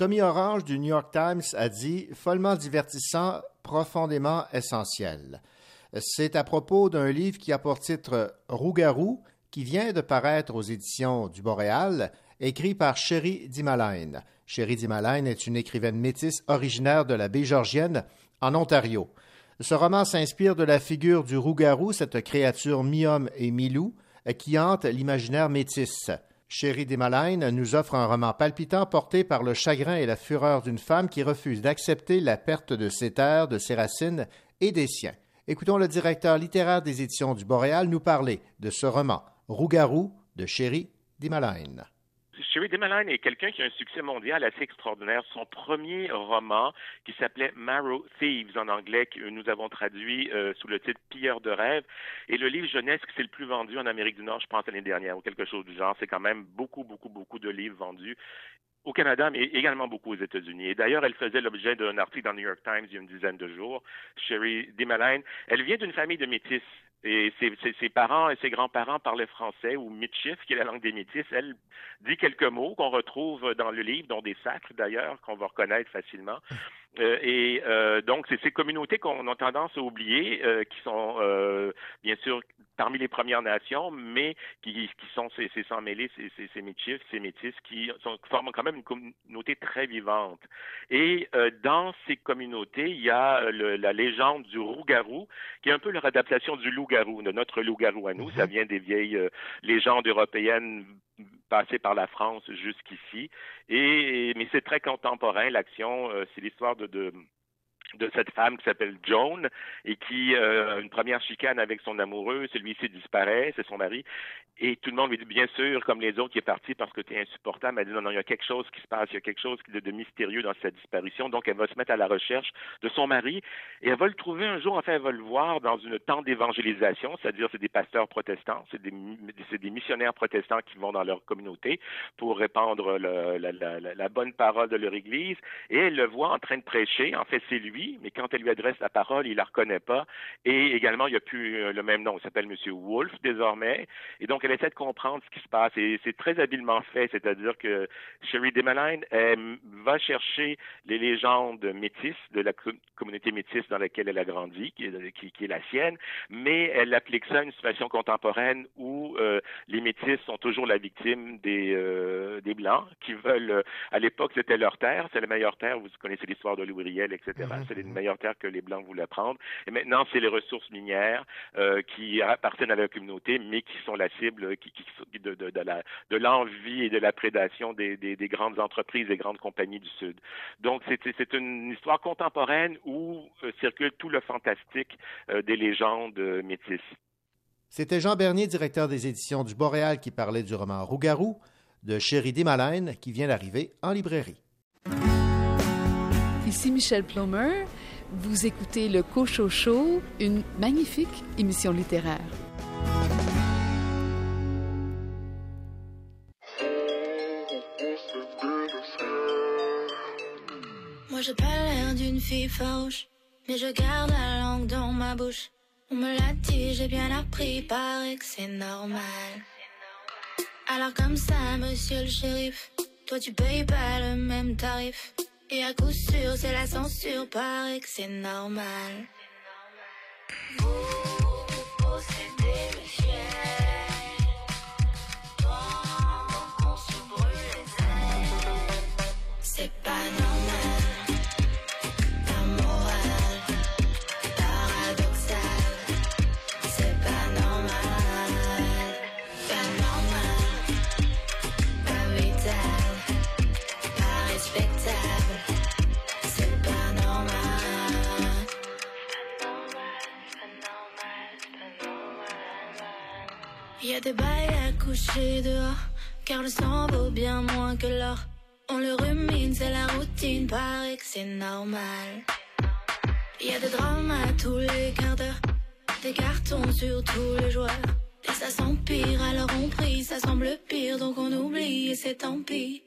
Speaker 2: Tommy Orange du New York Times a dit follement divertissant, profondément essentiel. C'est à propos d'un livre qui a pour titre Rougarou, qui vient de paraître aux éditions du Boréal, écrit par Sherry Dimalaine. Sherry Dimalaine est une écrivaine métisse originaire de la baie Georgienne, en Ontario. Ce roman s'inspire de la figure du rougarou, cette créature mi-homme et mi-loup qui hante l'imaginaire métis. Chéri Desmalines nous offre un roman palpitant porté par le chagrin et la fureur d'une femme qui refuse d'accepter la perte de ses terres, de ses racines et des siens. Écoutons le directeur littéraire des éditions du Boréal nous parler de ce roman Rougarou de Chéri Desmalines.
Speaker 9: Sherry Demaline est quelqu'un qui a un succès mondial assez extraordinaire. Son premier roman, qui s'appelait Marrow Thieves en anglais, que nous avons traduit euh, sous le titre Pilleur de rêves, et le livre jeunesse qui c'est le plus vendu en Amérique du Nord, je pense l'année dernière, ou quelque chose du genre. C'est quand même beaucoup, beaucoup, beaucoup de livres vendus au Canada, mais également beaucoup aux États-Unis. Et d'ailleurs, elle faisait l'objet d'un article dans le New York Times il y a une dizaine de jours. Sherry Demaline, elle vient d'une famille de métis. Et ses, ses, parents et ses grands-parents parlaient français ou mitchif, qui est la langue des métis. Elle dit quelques mots qu'on retrouve dans le livre, dont des sacres d'ailleurs, qu'on va reconnaître facilement. Euh, et euh, donc, c'est ces communautés qu'on a tendance à oublier, euh, qui sont euh, bien sûr parmi les Premières Nations, mais qui, qui sont ces, ces sans-mêlés, ces, ces, ces métis, ces métis, qui sont, forment quand même une communauté très vivante. Et euh, dans ces communautés, il y a le, la légende du rougarou, qui est un peu leur adaptation du loup-garou, de notre loup-garou à nous. Ça vient des vieilles euh, légendes européennes passées par la France jusqu'ici. Et mais c'est très contemporain. L'action, euh, c'est l'histoire de, de de cette femme qui s'appelle Joan et qui euh, une première chicane avec son amoureux, celui-ci disparaît, c'est son mari, et tout le monde lui dit bien sûr, comme les autres, qui est parti parce que tu es insupportable. Elle dit non, non, il y a quelque chose qui se passe, il y a quelque chose de, mystérieux dans sa disparition. Donc elle va se mettre à la recherche de son mari et elle va le trouver un jour, enfin elle va le voir dans une tente d'évangélisation, c'est-à-dire c'est des pasteurs protestants, c'est des, des missionnaires protestants qui vont dans leur communauté pour répandre la bonne parole de leur église et elle le voit en train de prêcher. En fait, c'est lui mais quand elle lui adresse la parole, il la reconnaît pas. Et également, il n'y a plus le même nom. Il s'appelle Monsieur Wolf désormais. Et donc, elle essaie de comprendre ce qui se passe. Et c'est très habilement fait, c'est-à-dire que Sherry Demaline va chercher les légendes métisses de la communauté métisse dans laquelle elle a grandi, qui est, la sienne, mais elle applique ça à une situation contemporaine où euh, les métisses sont toujours la victime des, euh, des Blancs qui veulent, à l'époque, c'était leur terre, c'est la meilleure terre, vous connaissez l'histoire de Louis Riel, etc. C'est une meilleure terre que les Blancs voulaient prendre. Et maintenant, c'est les ressources minières euh, qui appartiennent à la communauté, mais qui sont la cible de, l'envie et de la prédation des, des, des grandes entreprises, des grandes compagnies du Sud. Donc, c'est, une histoire contemporaine où euh, circule tout le fantastique euh, des légendes métisses.
Speaker 2: C'était Jean Bernier, directeur des éditions du Boréal, qui parlait du roman Rougarou de Chéri Desmalines, qui vient d'arriver en librairie.
Speaker 23: Ici Michel Plomer. Vous écoutez le Cocho Show, une magnifique émission littéraire.
Speaker 24: Moi j'ai pas l'air d'une fille farouche, mais je garde la langue dans ma bouche. On me l'a dit, j'ai bien appris, paraît que c'est normal. Alors comme ça, monsieur le shérif, toi tu payes pas le même tarif. Et à coup sûr, c'est la censure, paraît que c'est normal. Vous, vous possédez sang vaut bien moins que l'or. On le rumine, c'est la routine, paraît que c'est normal. Y a des drames à tous les quarts d'heure, des cartons sur tous les joueurs. Et ça s'empire, alors on prie, ça semble pire, donc on oublie, et c'est tant pis.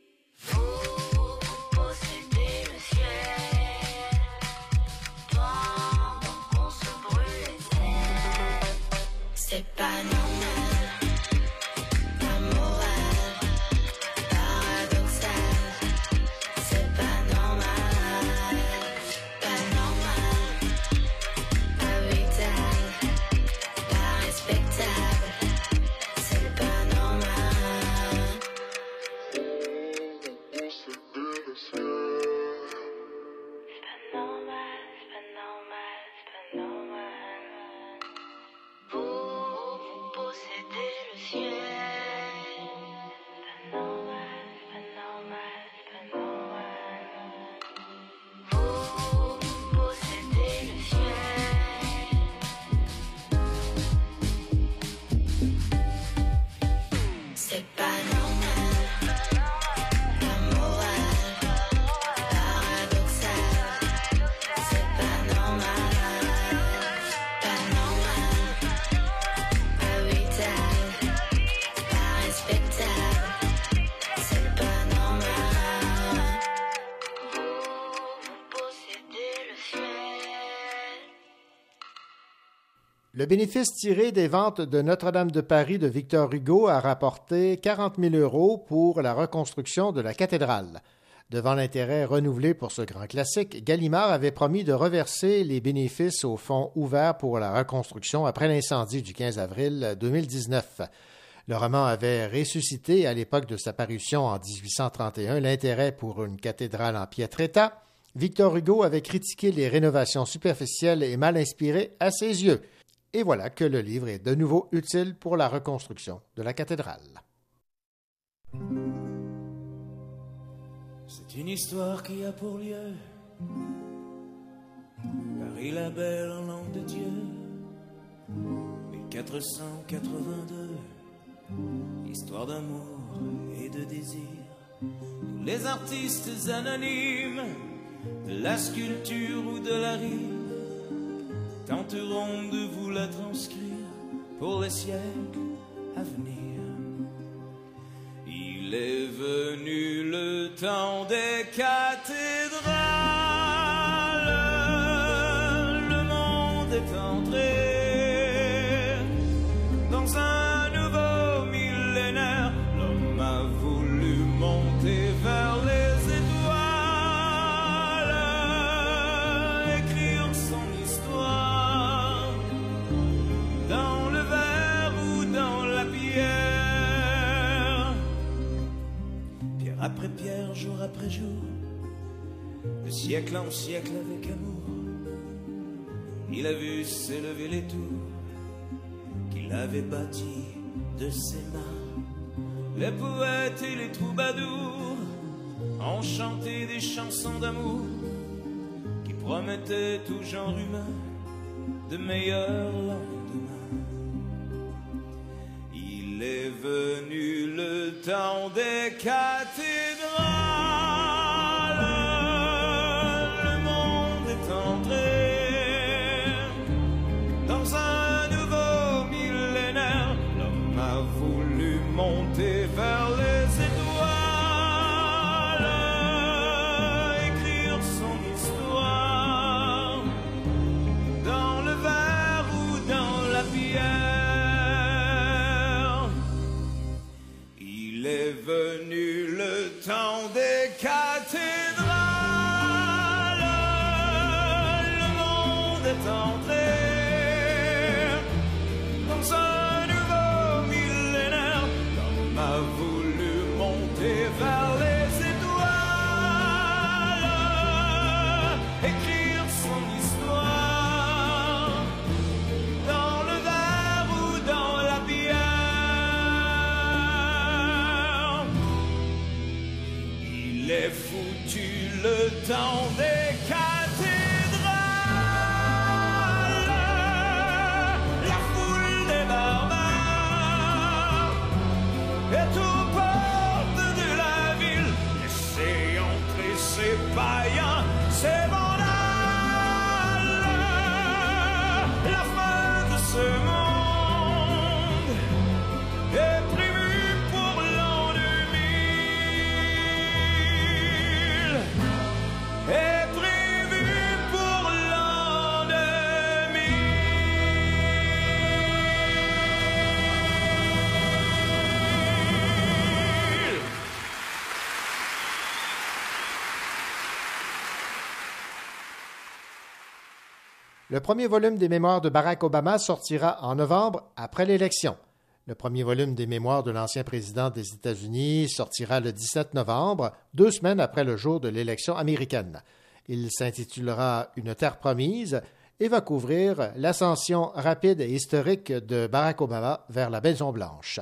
Speaker 24: Le
Speaker 2: bénéfice tiré des ventes de Notre-Dame de Paris de Victor Hugo a rapporté 40 000 euros pour la reconstruction de la cathédrale. Devant l'intérêt renouvelé pour ce grand classique, Gallimard avait promis de reverser les bénéfices au fonds ouvert pour la reconstruction après l'incendie du 15 avril 2019. Le roman avait ressuscité à l'époque de sa parution en 1831 l'intérêt pour une cathédrale en piètre état. Victor Hugo avait critiqué les rénovations superficielles et mal inspirées à ses yeux. Et voilà que le livre est de nouveau utile pour la reconstruction de la cathédrale.
Speaker 5: C'est une histoire qui a pour lieu Paris la belle en langue de Dieu 1482 Histoire d'amour et de désir les artistes anonymes De la sculpture ou de la rime Tenteront de vous la transcrire Pour les siècles à venir. Il est venu le temps des cathédrales, le monde est entré jour après jour, de siècle en siècle avec amour, il a vu s'élever les tours qu'il avait bâties de ses mains. Les poètes et les troubadours ont chanté des chansons d'amour qui promettaient tout genre humain de meilleurs lendemains. Il est venu le temps des cathédrales. Le
Speaker 2: premier volume des Mémoires de Barack Obama sortira en novembre après l'élection. Le premier volume des Mémoires de l'ancien président des États-Unis sortira le 17 novembre, deux semaines après le jour de l'élection américaine. Il s'intitulera Une terre promise et va couvrir l'ascension rapide et historique de Barack Obama vers la Maison-Blanche.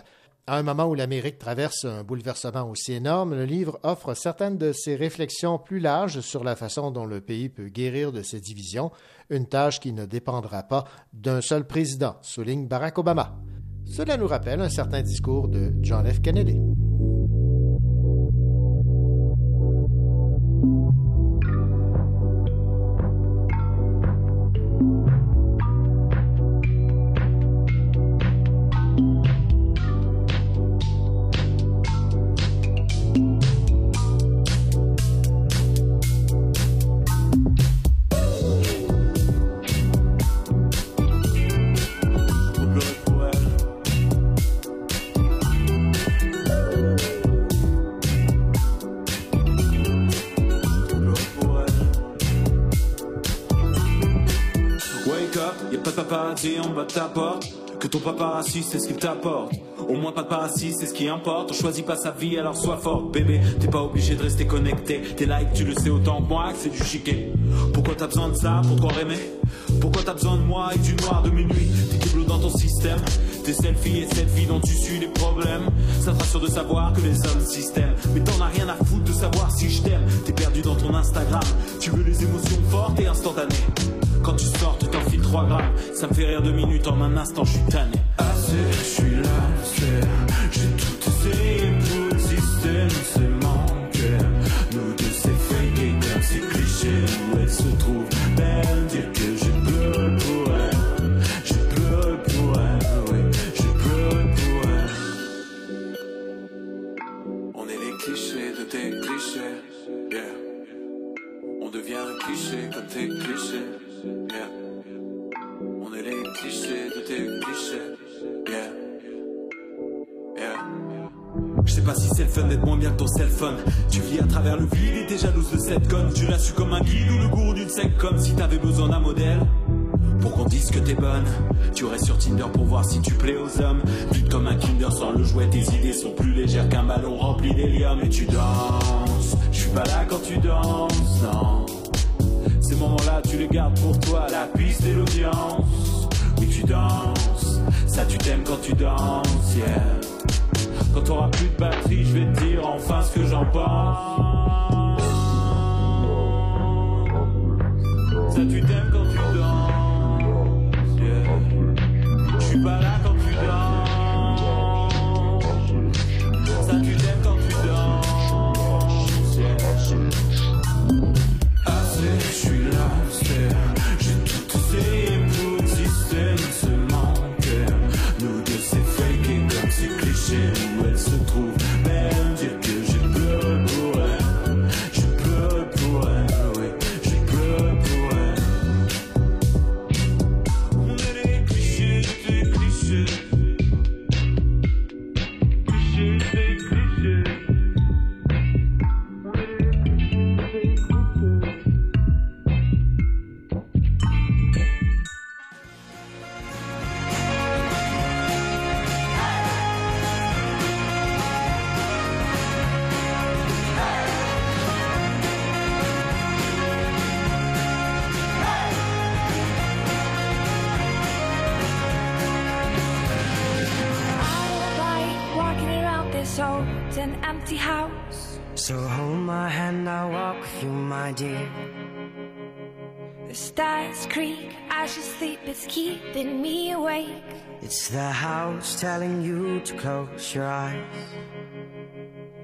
Speaker 2: À un moment où l'Amérique traverse un bouleversement aussi énorme, le livre offre certaines de ses réflexions plus larges sur la façon dont le pays peut guérir de ses divisions, une tâche qui ne dépendra pas d'un seul président, souligne Barack Obama. Cela nous rappelle un certain discours de John F. Kennedy.
Speaker 5: Que ton papa assis, c'est ce qu'il t'apporte. Au moins pas papa assis, c'est ce qui importe. On choisit pas sa vie, alors sois fort, bébé. T'es pas obligé de rester connecté. T'es likes, tu le sais autant que moi que c'est du chiquet. Pourquoi t'as besoin de ça? Pourquoi rêver? Pourquoi t'as besoin de moi et du noir de minuit? T'es double dans ton système. Tes selfies et selfies dont tu suis les problèmes. Ça te rassure de savoir que les hommes systèmes. Mais t'en as rien à foutre de savoir si je t'aime. T'es perdu dans ton Instagram. Tu veux les émotions fortes et instantanées. Quand tu sors, tu t'enfiles 3 grammes. Ça me fait rire deux minutes en un instant, je suis tanné. Ah, Assez, je suis là, j'ai tout essayé.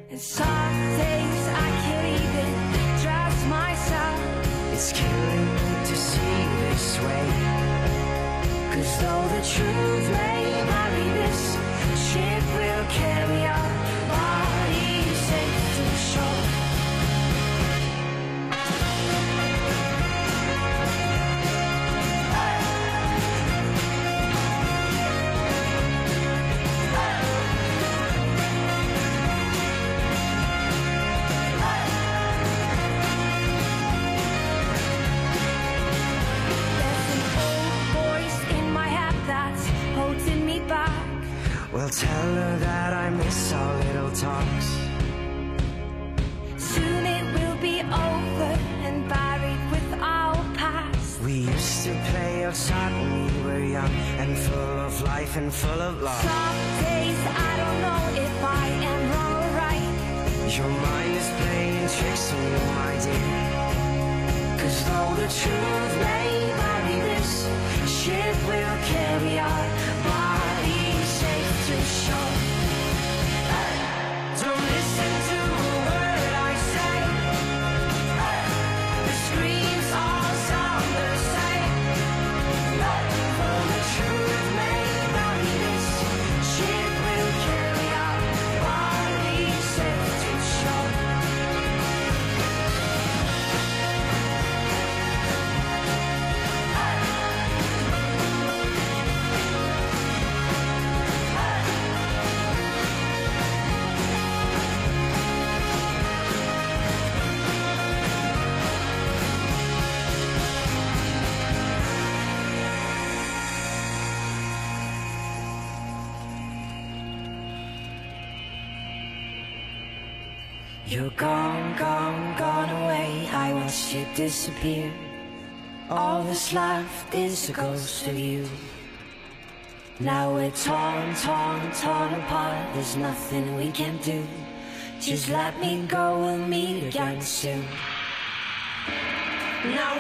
Speaker 22: And some things I can't even trust myself.
Speaker 16: It's killing me to see this way.
Speaker 22: Cause though the truth may disappear. All this life is a ghost of you. Now we're torn, torn, torn apart. There's nothing we can do. Just let me go, we'll meet again soon. Now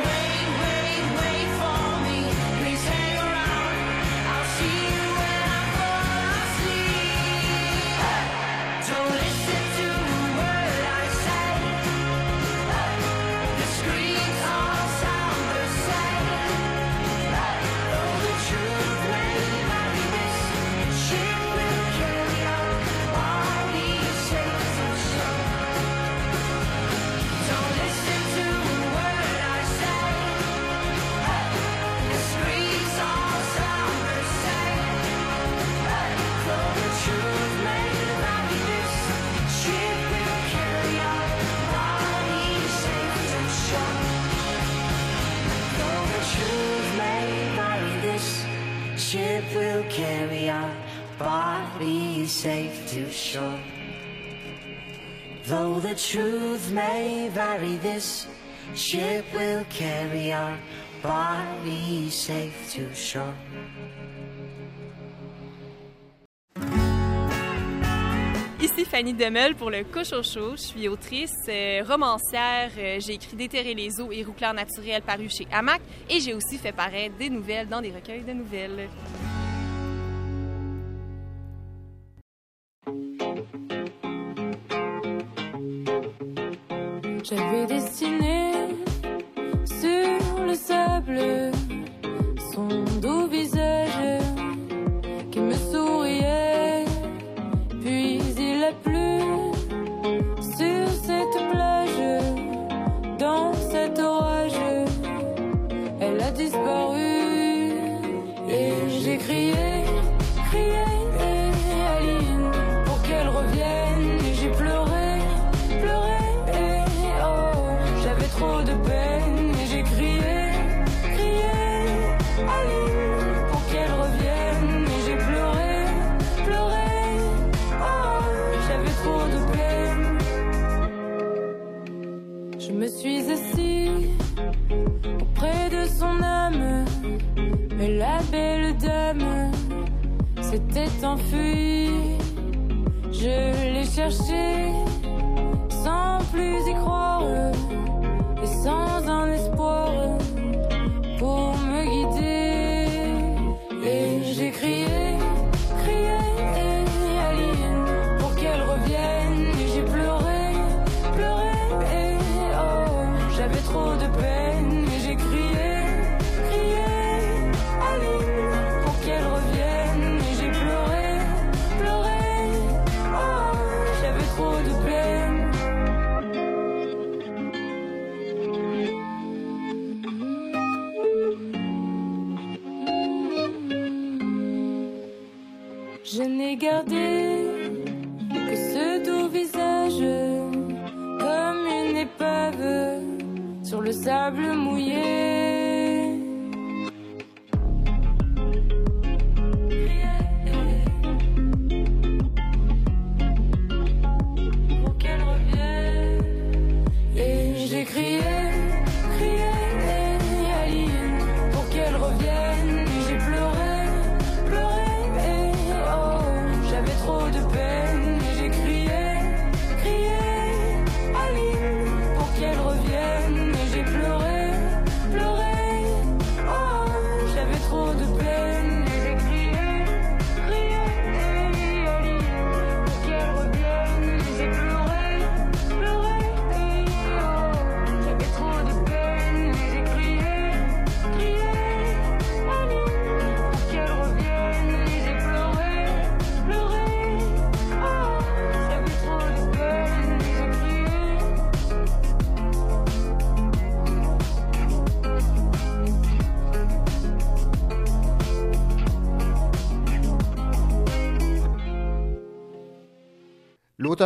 Speaker 22: truth may vary, this ship will carry our safe to shore.
Speaker 25: Ici Fanny Demel pour le Cocho Show. Je suis autrice, euh, romancière. Euh, j'ai écrit Déterrer les eaux et Rouclard naturel paru chez Hamac et j'ai aussi fait paraître des nouvelles dans des recueils de nouvelles.
Speaker 26: j'avais dessiné este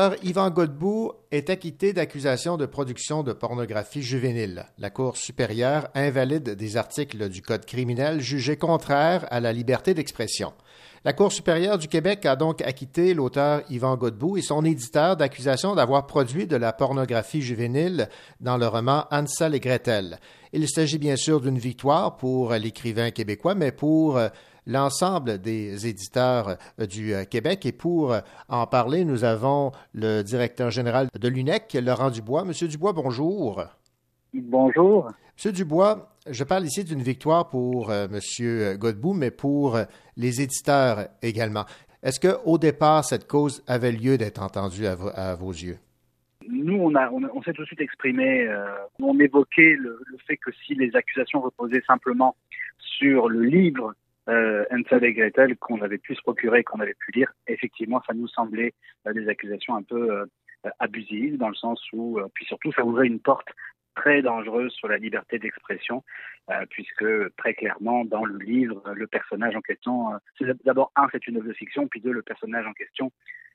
Speaker 2: L'auteur Yvan Godbout est acquitté d'accusations de production de pornographie juvénile. La Cour supérieure invalide des articles du Code criminel jugés contraires à la liberté d'expression. La Cour supérieure du Québec a donc acquitté l'auteur Yvan Godbout et son éditeur d'accusations d'avoir produit de la pornographie juvénile dans le roman Hansel et Gretel. Il s'agit bien sûr d'une victoire pour l'écrivain québécois, mais pour euh, l'ensemble des éditeurs euh, du euh, Québec. Et pour euh, en parler, nous avons le directeur général de l'UNEC, Laurent Dubois. Monsieur Dubois, bonjour.
Speaker 27: Bonjour.
Speaker 2: Monsieur Dubois, je parle ici d'une victoire pour euh, Monsieur Godbout, mais pour euh, les éditeurs également. Est-ce qu'au départ, cette cause avait lieu d'être entendue à, vo- à vos yeux?
Speaker 27: Nous, on, a, on, a- on s'est tout de suite exprimé, euh, on évoquait le, le fait que si les accusations reposaient simplement sur le livre euh, et Gretel qu'on avait pu se procurer, qu'on avait pu lire, effectivement, ça nous semblait euh, des accusations un peu euh, abusives, dans le sens où, puis surtout, ça ouvrait une porte très dangereuse sur la liberté d'expression, puisque très clairement, dans le livre, le personnage en question, d'abord, un, c'est une œuvre de fiction, puis deux, le personnage en question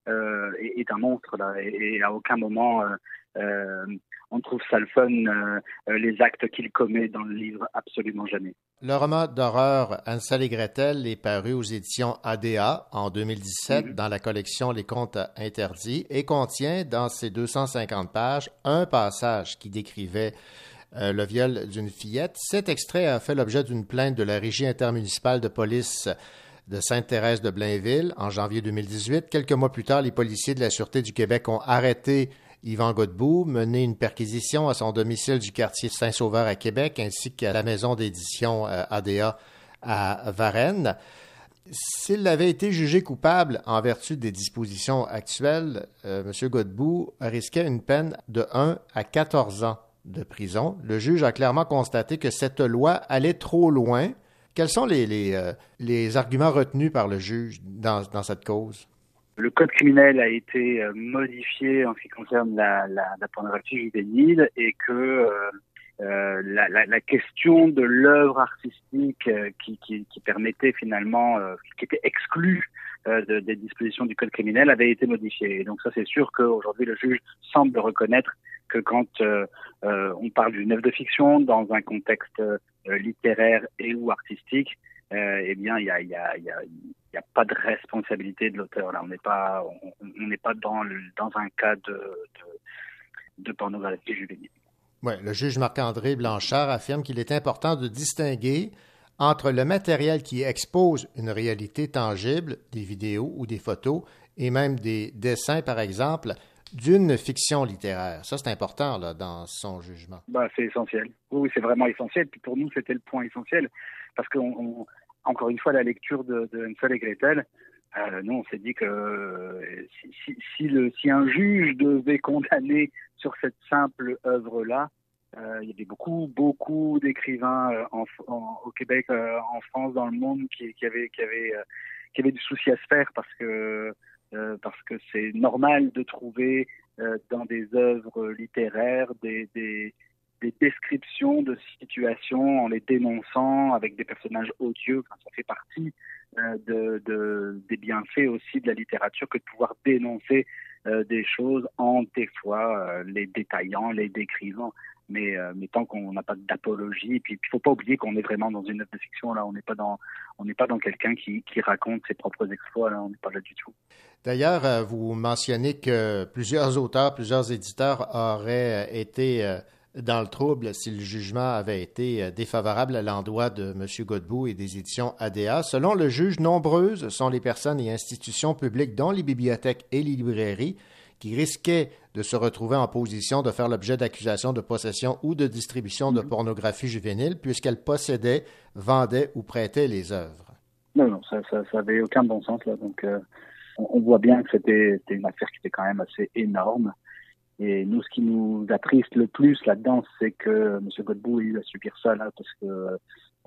Speaker 27: est, un monstre, là, et, à aucun moment on trouve ça le fun, euh, euh, les actes qu'il commet dans le livre, absolument jamais.
Speaker 2: Le roman d'horreur Hansel et Gretel est paru aux éditions ADA en 2017 dans la collection Les Contes interdits et contient dans ses 250 pages un passage qui décrivait euh, le viol d'une fillette. Cet extrait a fait l'objet d'une plainte de la Régie intermunicipale de police de Sainte-Thérèse de Blainville en janvier 2018. Quelques mois plus tard, les policiers de la Sûreté du Québec ont arrêté Yvan Godbout, mené une perquisition à son domicile du quartier Saint-Sauveur à Québec ainsi qu'à la maison d'édition euh, ADA à Varennes. S'il avait été jugé coupable en vertu des dispositions actuelles, euh, M. Godbout risquait une peine de 1 à 14 ans de prison. Le juge a clairement constaté que cette loi allait trop loin. Quels sont les, euh, arguments retenus par le juge dans cette cause?
Speaker 27: Le code criminel a été euh, modifié en ce qui concerne la, la, la pornographie juvénile et que euh, euh, la, la, la question de l'œuvre artistique euh, qui, qui, qui permettait finalement, euh, qui était exclue de- des dispositions du code criminel avait été modifiée. Et donc ça, c'est sûr qu'aujourd'hui, le juge semble reconnaître que quand on parle d'une œuvre de fiction dans un contexte littéraire et ou artistique, euh, eh bien, il y a, y, a, il y, a, il y a pas de responsabilité de l'auteur. Là, on n'est pas, on on n'est pas dans, le- dans un cas de, de, de pornographie juvénile.
Speaker 2: Le juge Marc-André Blanchard affirme qu'il est important de distinguer entre le matériel qui expose une réalité tangible, des vidéos ou des photos, et même des dessins, par exemple, d'une fiction littéraire. Ça, c'est important là, dans son jugement.
Speaker 27: Bah, c'est essentiel. Oui, oui, c'est vraiment essentiel. Puis pour nous, c'était le point essentiel. Parce que, on, encore une fois, la lecture de, de Hansel et Gretel, euh, nous, on s'est dit que euh, si, si, si, le, si un juge devait condamner sur cette simple œuvre-là, euh, il y avait beaucoup, beaucoup d'écrivains euh, en, en- au Québec, euh, en France, dans le monde, qui, qui avaient, qui avaient, euh, qui avaient du souci à se faire parce que parce que c'est normal de trouver dans des œuvres littéraires des, des, des descriptions de situations en les dénonçant avec des personnages odieux. Ça fait partie euh, de, de, des bienfaits aussi de la littérature que de pouvoir dénoncer euh, des choses en des fois euh, les détaillant, les décrivant. Mais, mais tant qu'on n'a pas d'apologie, puis il faut pas oublier qu'on est vraiment dans une œuvre de fiction là, on n'est pas dans on n'est pas dans quelqu'un qui, raconte ses propres exploits là, on n'est pas là du tout.
Speaker 2: D'ailleurs, vous mentionnez que plusieurs auteurs, plusieurs éditeurs auraient été dans le trouble si le jugement avait été euh, défavorable à l'endroit de M. Godbout et des éditions ADA. Selon le juge, nombreuses sont les personnes et institutions publiques, dont les bibliothèques et les librairies, qui risquaient de se retrouver en position de faire l'objet d'accusations de possession ou de distribution de pornographie juvénile, puisqu'elles possédaient, vendaient ou prêtaient les œuvres.
Speaker 27: Non, non, ça, ça, ça avait aucun bon sens là. Donc, euh, on, voit bien que c'était une affaire qui était quand même assez énorme. Et nous, ce qui nous attriste le plus là-dedans, c'est que M. Godbout a eu à subir ça là, parce que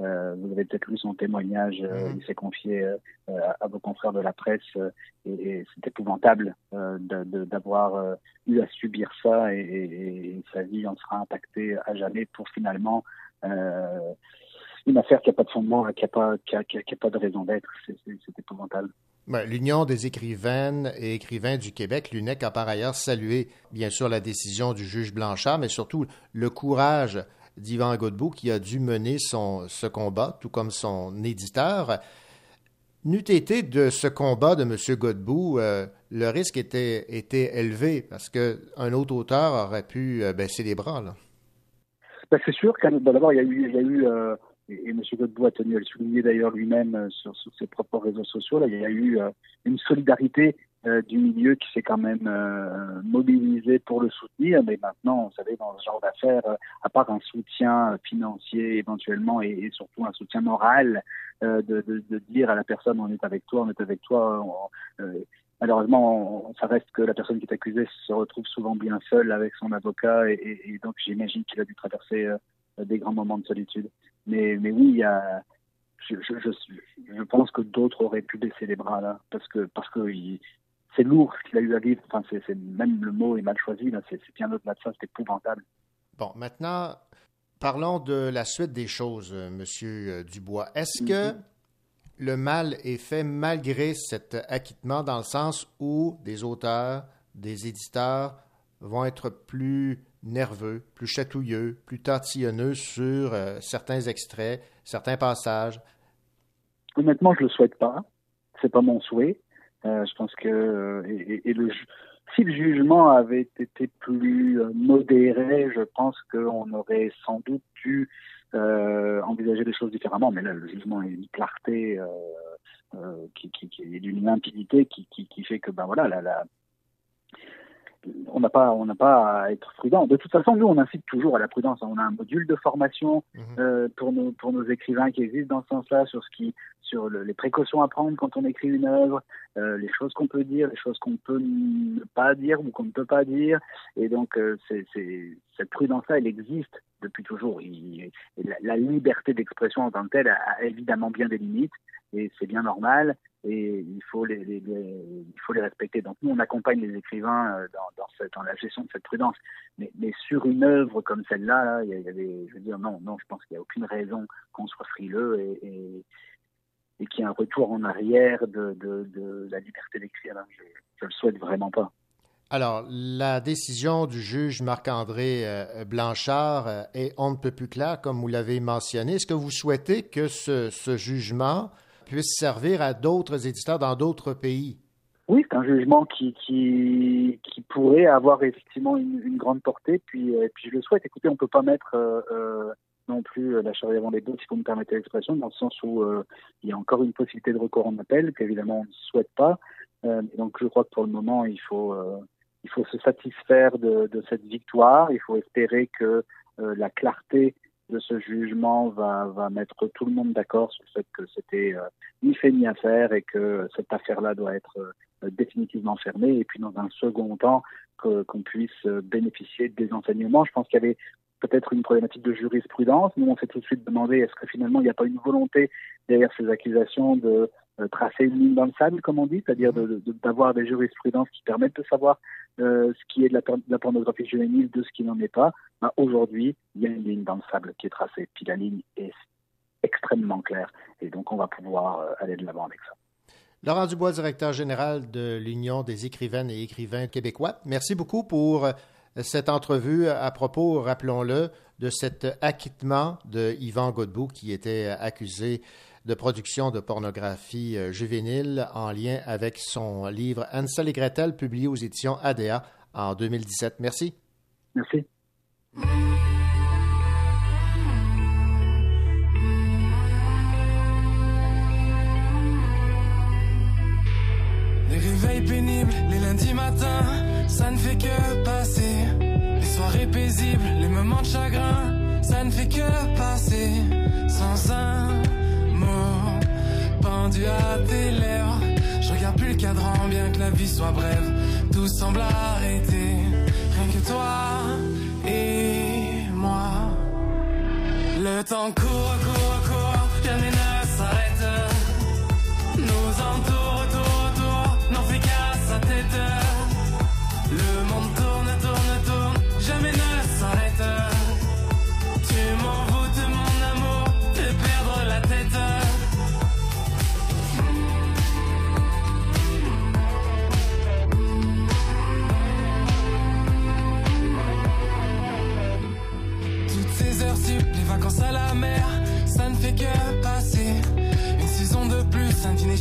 Speaker 27: euh, vous avez peut-être lu son témoignage. euh, il s'est confié euh, à vos confrères de la presse, et, et c'est épouvantable d'avoir eu à subir ça, et, et- et sa vie en sera impactée à jamais pour finalement une affaire qui n'a pas de fondement, qui n'a pas, qui a- qui a- qui a pas de raison d'être. C'est épouvantable.
Speaker 2: Ouais, L'Union des écrivaines et écrivains du Québec, l'UNEC, a par ailleurs salué, bien sûr, la décision du juge Blanchard, mais surtout le courage d'Yvan Godbout qui a dû mener ce combat, tout comme son éditeur. N'eût été de ce combat de M. Godbout, euh, le risque était, élevé parce qu'un autre auteur aurait pu euh, baisser les bras.
Speaker 27: Ben, c'est sûr ben, d'abord, il y a eu, y a eu euh, et M. Godbout a tenu à le souligner d'ailleurs lui-même euh, sur, ses propres réseaux sociaux, là, il y a eu euh, une solidarité euh, du milieu qui s'est quand même euh, mobilisé pour le soutenir. Mais maintenant, vous savez, dans ce genre d'affaires, à part un soutien financier éventuellement et, surtout un soutien moral, de, dire à la personne on est avec toi, on est avec toi, malheureusement, ça reste que la personne qui est accusée se retrouve souvent bien seule avec son avocat et, donc j'imagine qu'il a dû traverser des grands moments de solitude. Mais, mais oui, il y a, je, je, je, je pense que d'autres auraient pu baisser les bras là, parce que parce que il- c'est lourd ce qu'il a eu à vivre. Enfin, c'est, même le mot est mal choisi là. C'est, bien au-delà de ça. C'est épouvantable.
Speaker 2: Bon, maintenant, parlons de la suite des choses, euh, Monsieur euh, Dubois. Est-ce que le mal est fait malgré cet acquittement dans le sens où des auteurs, des éditeurs vont être plus nerveux, plus chatouilleux, plus tortillonneux sur euh, certains extraits, certains passages?
Speaker 27: Honnêtement, je le souhaite pas. C'est pas mon souhait. Euh, je pense que euh, si le jugement avait été plus modéré, je pense qu'on aurait sans doute dû envisager les choses différemment. Mais là, le jugement est d'une clarté, euh, euh, qui, est d'une limpidité qui, fait que ben voilà, on n'a pas on n'a pas à être prudent. De toute façon, nous on incite toujours à la prudence. On a un module de formation euh, pour nos pour nos écrivains qui existe dans ce sens-là sur ce qui sur le- les précautions à prendre quand on écrit une œuvre, euh, les choses qu'on peut dire, les choses qu'on peut ne pas dire ou qu'on ne peut pas dire. Et donc euh, c'est c'est cette prudence-là, elle existe depuis toujours. Il- la, la liberté d'expression en tant que telle a, a évidemment bien des limites et c'est bien normal et il faut les, il faut les respecter. Donc nous, on accompagne les écrivains euh, dans, dans, la gestion de cette prudence. Mais, mais sur une œuvre comme celle-là, là, il y avait, je veux dire, non, non, je pense qu'il n'y a aucune raison qu'on soit frileux et, et, et qu'il y ait un retour en arrière de, de, la liberté d'écrire. Je, je le souhaite vraiment pas.
Speaker 2: Alors, la décision du juge Marc-André euh, Blanchard euh, est on ne peut plus claire, comme vous l'avez mentionné. Est-ce que vous souhaitez que ce, ce jugement puisse servir à d'autres éditeurs dans d'autres pays?
Speaker 27: Oui, c'est un jugement qui, pourrait avoir effectivement une, grande portée, puis, euh, puis je le souhaite. Écoutez, on ne peut pas mettre euh, euh, non plus la charrue avant les deux, si vous me permettez l'expression, dans le sens où il y a encore une possibilité de recours en appel, qu'évidemment on ne souhaite pas. Donc je crois que pour le moment, il faut, se satisfaire de, cette victoire. Il faut espérer que la clarté de ce jugement va, va mettre tout le monde d'accord sur le fait que c'était euh, ni fait ni à faire et que cette affaire-là doit être euh, définitivement fermée. Et puis dans un second temps, qu'on puisse euh, bénéficier des enseignements. Je pense qu'il y avait peut-être une problématique de jurisprudence. Nous, on s'est tout de suite demandé est-ce que finalement il n'y a pas une volonté derrière ces accusations de tracer une ligne dans le sable, comme on dit, c'est-à-dire d'avoir des jurisprudences qui permettent de savoir euh, ce qui est de la, pornographie juvénile de ce qui n'en est pas. Ben, Aujourd'hui, il y a une ligne dans le sable qui est tracée, puis la ligne est extrêmement claire, et donc on va pouvoir euh, aller de l'avant avec ça.
Speaker 2: Laurent Dubois, directeur général de l'Union des écrivaines et écrivains québécois, merci beaucoup pour euh, cette entrevue à propos, rappelons-le, de cet acquittement de Yvan Godbout qui était accusé de production de pornographie euh, juvénile en lien avec son livre Ansel et Gretel publié aux éditions ADA en 2017. Merci.
Speaker 27: Merci.
Speaker 28: Les réveils pénibles, les lundis matins, ça ne fait que passer. Les soirées paisibles, les moments de chagrin, ça ne fait que passer. Sans un je regarde plus le cadran, bien que la vie soit brève. Tout semble arrêter, rien que toi et moi. Le temps court,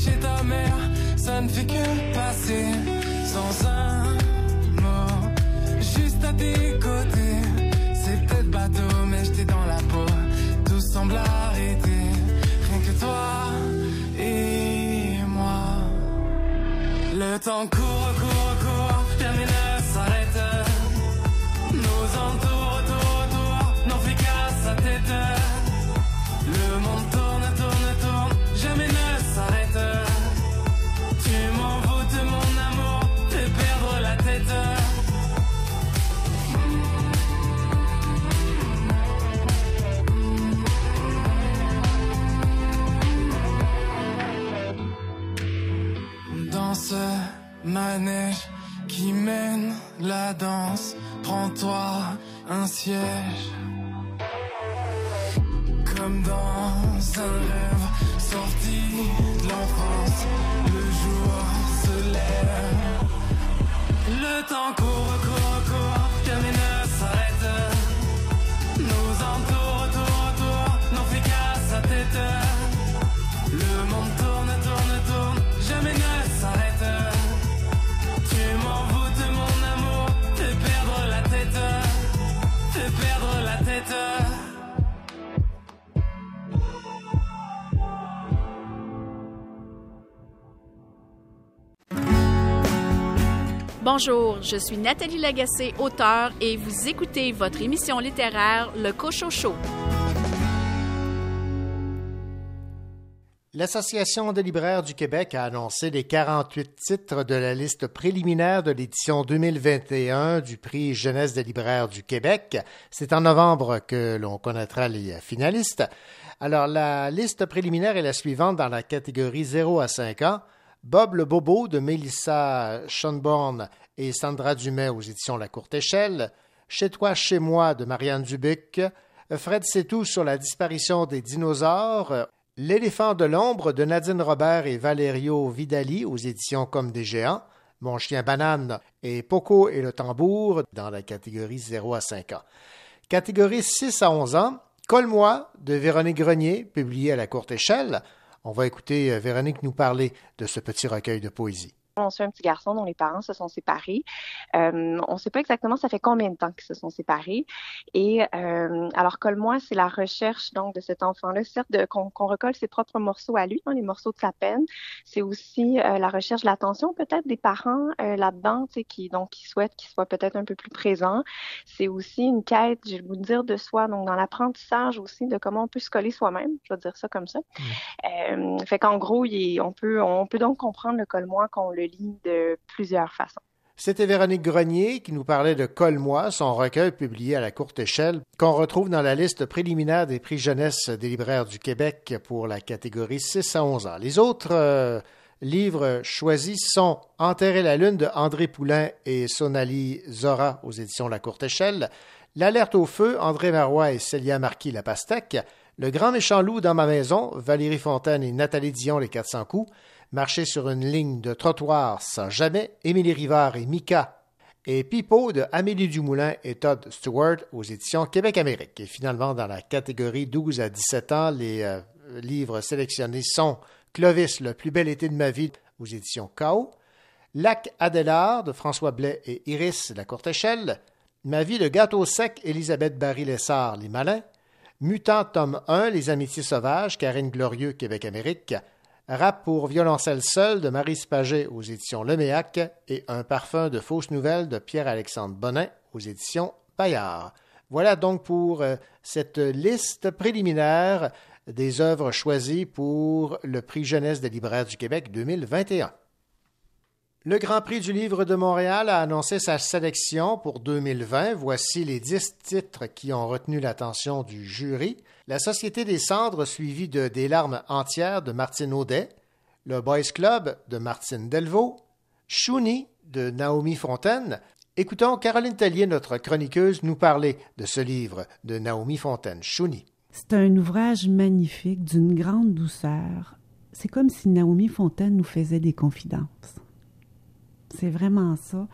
Speaker 28: chez ta mère, ça ne fait que passer. Sans un mot, juste à tes côtés. C'est peut-être bateau, mais j'étais dans la peau. Tout semble arrêter, rien que toi et moi. Le temps court, court, court, jamais manège qui mène la danse, prends-toi un siège. Comme dans un rêve sorti de l'enfance, le jour se lève. Le temps court,
Speaker 29: Bonjour, je suis Nathalie Lagacé, auteure, et vous écoutez votre émission littéraire Le Cochocho.
Speaker 2: L'Association des libraires du Québec a annoncé les 48 titres de la liste préliminaire de l'édition 2021 du prix Jeunesse des libraires du Québec. C'est en novembre que l'on connaîtra les finalistes. Alors, la liste préliminaire est la suivante dans la catégorie 0 à 5 ans. Bob le Bobo de Mélissa Schonborn et Sandra Dumais aux éditions La Courte Échelle. Chez toi, chez moi de Marianne Dubuc. Fred C'est tout sur la disparition des dinosaures. L'éléphant de l'ombre de Nadine Robert et Valerio Vidali aux éditions Comme des géants. Mon chien banane et Poco et le tambour dans la catégorie 0 à 5 ans. Catégorie 6 à 11 ans. Colle-moi de Véronique Grenier, publié à la courte échelle. On va écouter euh, Véronique nous parler de ce petit recueil de poésie.
Speaker 30: On suit un petit garçon dont les parents se sont séparés. Euh, on ne sait pas exactement ça fait combien de temps qu'ils se sont séparés. Et euh, alors Colle-moi, c'est la recherche donc de cet enfant-là, certes qu'on recolle ses propres morceaux à lui, hein, les morceaux de sa peine. C'est aussi euh, la recherche de l'attention peut-être des parents là-dedans, qui donc qui souhaitent qu'il soit peut-être un peu plus présent. C'est aussi une quête, je vais vous dire, de soi, donc dans l'apprentissage aussi de comment on peut se coller soi-même. Je vais dire ça comme ça. Euh, fait qu'en gros, il est- on peut on peut donc comprendre le Colle-moi qu'on le de plusieurs façons.
Speaker 2: C'était Véronique Grenier qui nous parlait de Colle-moi, son recueil publié à la courte échelle, qu'on retrouve dans la liste préliminaire des prix jeunesse des libraires du Québec pour la catégorie 6 à 11 ans. Les autres euh, livres choisis sont Enterrer la lune de André Poulain et Sonali Zora aux éditions La courte échelle, L'alerte au feu, André Marois et Célia Marquis La Pastèque, Le grand méchant loup dans ma maison, Valérie Fontaine et Nathalie Dion Les 400 coups, Marcher sur une ligne de trottoir sans jamais, Émilie Rivard et Mika et Pipo de Amélie Dumoulin et Todd Stewart aux éditions Québec-Amérique. Et finalement, dans la catégorie 12 à 17 ans, les euh, livres sélectionnés sont Clovis, le plus bel été de ma vie aux éditions Chaos, Lac Adélard de François Blais et Iris La Courte Échelle, Ma vie de gâteau sec, Elisabeth Barry-Lessard, Les Malins, Mutant, tome 1, Les Amitiés sauvages, Karine Glorieux, Québec-Amérique, Rap pour violoncelle seul de Marie Spaget aux éditions Leméac et Un parfum de fausses nouvelles de Pierre-Alexandre Bonin aux éditions Bayard. Voilà donc pour euh, cette liste préliminaire des œuvres choisies pour le prix Jeunesse des libraires du Québec 2021. Le Grand Prix du Livre de Montréal a annoncé sa sélection pour 2020. Voici les dix titres qui ont retenu l'attention du jury. La Société des cendres, suivie de Des larmes entières de Martine Audet. Le Boys Club de Martine Delvaux. Chouni de Naomi Fontaine. Écoutons Caroline Tellier, notre chroniqueuse, nous parler de ce livre de Naomi Fontaine, Chouni.
Speaker 31: C'est un ouvrage magnifique, d'une grande douceur. C'est comme si Naomi Fontaine nous faisait des confidences. C'est vraiment ça.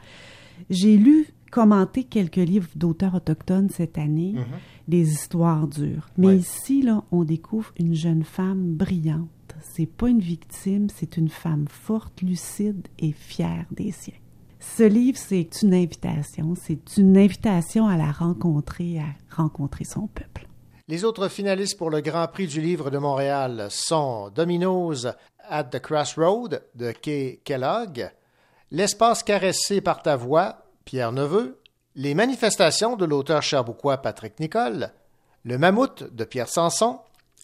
Speaker 31: J'ai lu commenté quelques livres d'auteurs autochtones cette année,
Speaker 2: Mhm.
Speaker 31: des histoires dures. Mais
Speaker 2: Ouais.
Speaker 31: ici, là, on découvre une jeune femme brillante. C'est pas une victime, c'est une femme forte, lucide et fière des siens. Ce livre, c'est une invitation. C'est une invitation à la rencontrer, à rencontrer son peuple.
Speaker 2: Les autres finalistes pour le Grand Prix du livre de Montréal sont Domino's at the Crossroad de Kay Kellogg, L'espace caressé par ta voix, Pierre Neveu, Les manifestations de l'auteur cherbouquois Patrick Nicole, Le mammouth de Pierre Sanson,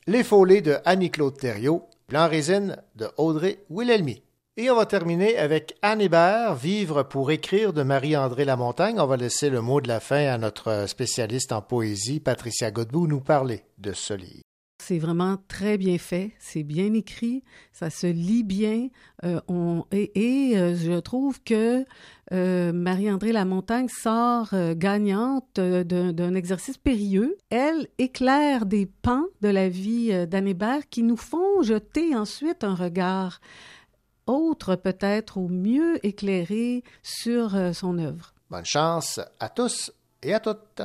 Speaker 2: Les Folées de Annie-Claude Thériault, Blanc résine de Audrey Wilhelmy. Et on va terminer avec Anne Hébert, Vivre pour écrire de Marie-André Lamontagne. On va laisser le mot de la fin à notre spécialiste en poésie, Patricia Godbout, nous parler de ce livre.
Speaker 32: C'est vraiment très bien fait, c'est bien écrit, ça se lit bien. euh, et euh, je trouve que euh, Marie-André Lamontagne sort gagnante d'un exercice périlleux. Elle éclaire des pans de la vie d'Anne Hébert qui nous font jeter ensuite un regard autre, peut-être, ou mieux éclairé sur son œuvre.
Speaker 2: Bonne chance à tous et à toutes.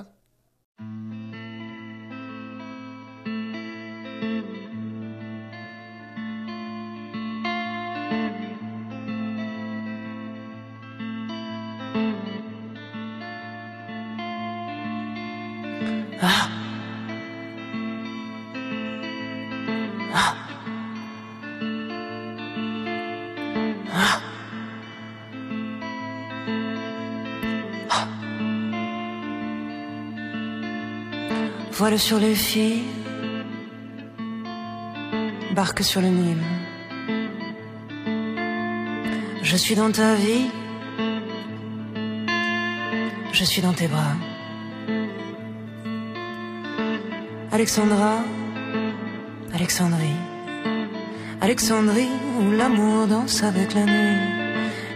Speaker 33: Voile sur les filles, barque sur le Nil. Je suis dans ta vie, je suis dans tes bras. Alexandra, Alexandrie, Alexandrie où l'amour danse avec la nuit.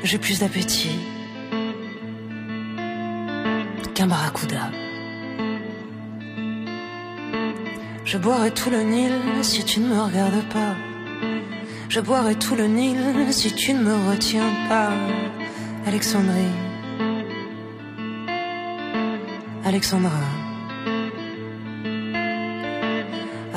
Speaker 33: J'ai plus d'appétit qu'un barracuda. Je boirai tout le Nil si tu ne me regardes pas. Je boirai tout le Nil si tu ne me retiens pas. Alexandrie, Alexandra.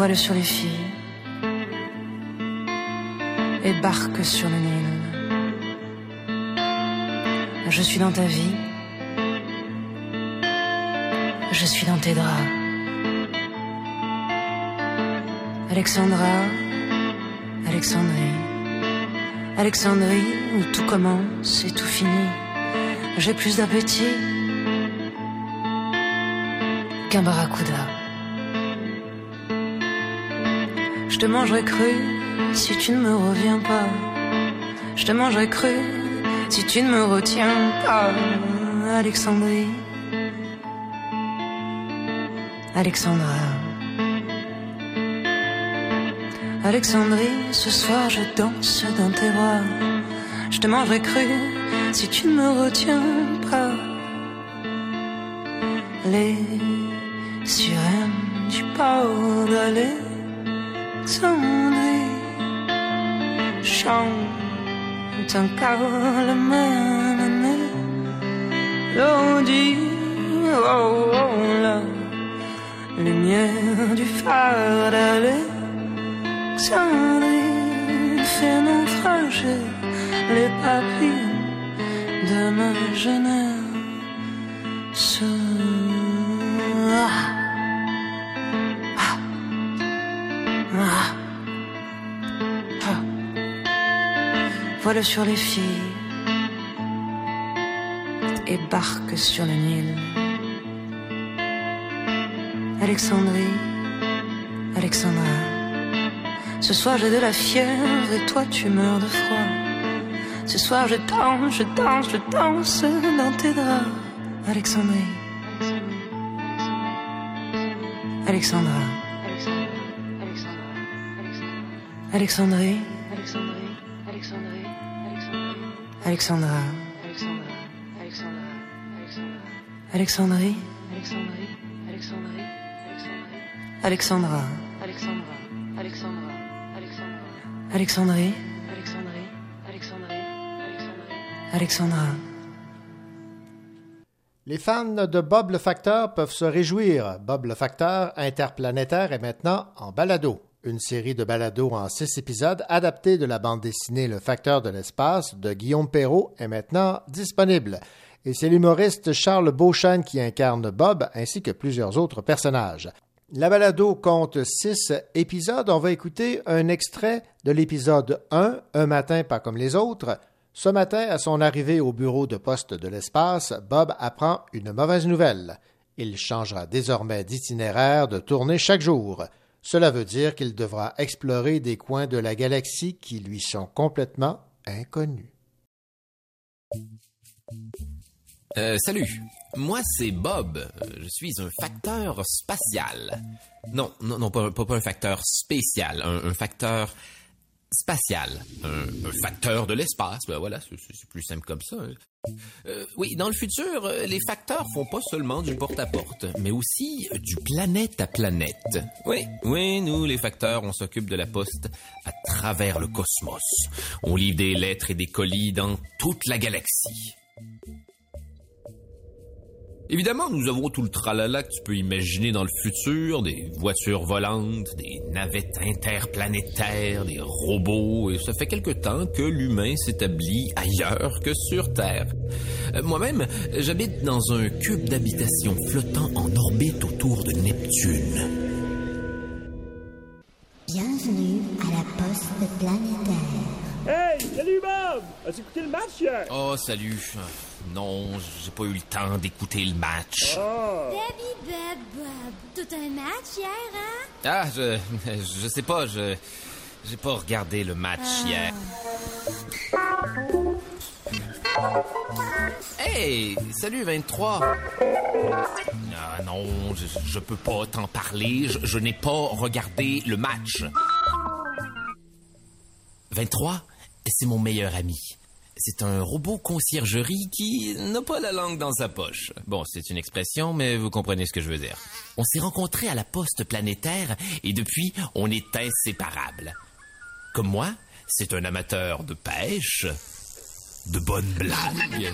Speaker 33: Voile sur les filles et barque sur le Nil. Je suis dans ta vie. Je suis dans tes draps. Alexandra, Alexandrie, Alexandrie où tout commence et tout finit. J'ai plus d'appétit qu'un barracuda. Te mangerai cru si tu ne me reviens pas. Je te mangerai cru si tu ne me retiens pas. Alexandrie. Alexandra. Alexandrie, ce soir je danse dans tes bras. Je te mangerai cru si tu ne me retiens pas. Les sirènes du port d'Alexandrie chantent encore le même mélodie. Oh, oh, la lumière du phare d'Alexandrie fait naufrager les papillons de ma jeunesse. Sur les filles et barque sur le Nil. Alexandrie, Alexandra. Ce soir j'ai de la fièvre et toi tu meurs de froid. Ce soir je danse, je danse, je danse dans tes draps. Alexandrie. Alexandra. Alexandrie. Alexandra. Alexandrie. Alexandra. Alexandrie. Alexandra.
Speaker 2: Les fans de Bob le Facteur peuvent se réjouir. Bob le Facteur interplanétaire est maintenant en balado. Une série de balados en six épisodes adaptés de la bande dessinée Le Facteur de l'espace de Guillaume Perrault est maintenant disponible. Et c'est l'humoriste Charles Beauchesne qui incarne Bob ainsi que plusieurs autres personnages. La balado compte six épisodes. On va écouter un extrait de l'épisode 1, Un matin pas comme les autres. Ce matin, à son arrivée au bureau de poste de l'espace, Bob apprend une mauvaise nouvelle. Il changera désormais d'itinéraire de tournée chaque jour. Cela veut dire qu'il devra explorer des coins de la galaxie qui lui sont complètement inconnus.
Speaker 34: Euh, salut, moi c'est Bob. Je suis un facteur spatial. Non, non, non, pas, un facteur spécial, un, facteur spatial. Un, un facteur de l'espace, ben voilà, c'est- plus simple comme ça. Euh, oui, dans le futur, euh, les facteurs font pas seulement du porte-à-porte, mais aussi euh, du planète à planète. Oui, oui, nous, les facteurs, on s'occupe de la poste à travers le cosmos. On livre des lettres et des colis dans toute la galaxie. Évidemment, nous avons tout le tralala que tu peux imaginer dans le futur, des voitures volantes, des navettes interplanétaires, des robots, et ça fait quelque temps que l'humain s'établit ailleurs que sur Terre. Euh, Moi-même, j'habite dans un cube d'habitation flottant en orbite autour de Neptune.
Speaker 35: Bienvenue à la poste planétaire.
Speaker 36: Hey, salut Bob! As-tu écouté le match hier?
Speaker 34: Oh, salut. Non, j'ai pas eu le temps d'écouter le match.
Speaker 35: Baby Bob Bob, tout un match hier, hein?
Speaker 34: Ah, je, je sais pas, je, j'ai pas regardé le match hier. Hey, salut 23. Ah non, je, je peux pas t'en parler, je, je n'ai pas regardé le match. 23, c'est mon meilleur ami. C'est un robot conciergerie qui n'a pas la langue dans sa poche. Bon, c'est une expression, mais vous comprenez ce que je veux dire. On s'est rencontrés à la poste planétaire et depuis, on est inséparables. Comme moi, c'est un amateur de pêche, de bonnes blagues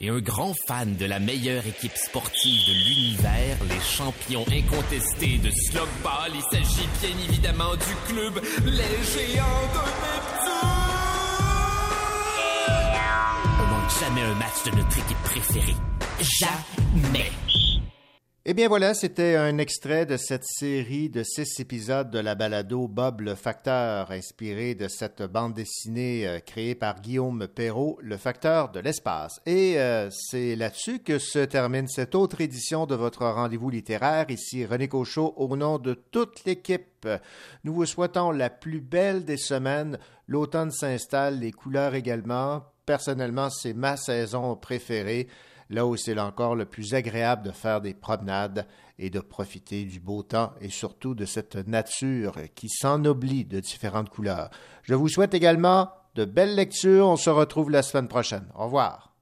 Speaker 34: et un grand fan de la meilleure équipe sportive de l'univers, les champions incontestés de Slogball. Il s'agit bien évidemment du club Les Géants de Neptune. On manque jamais un match de notre équipe préférée. Jamais.
Speaker 2: Eh bien voilà, c'était un extrait de cette série de six épisodes de la balado Bob le Facteur, inspiré de cette bande dessinée euh, créée par Guillaume Perrault, Le Facteur de l'espace. Et euh, c'est là-dessus que se termine cette autre édition de votre rendez-vous littéraire. Ici René Cochot, au nom de toute l'équipe. Nous vous souhaitons la plus belle des semaines. L'automne s'installe, les couleurs également. Personnellement, c'est ma saison préférée là où c'est encore le plus agréable de faire des promenades et de profiter du beau temps et surtout de cette nature qui s'ennoblit de différentes couleurs. Je vous souhaite également de belles lectures. On se retrouve la semaine prochaine. Au revoir.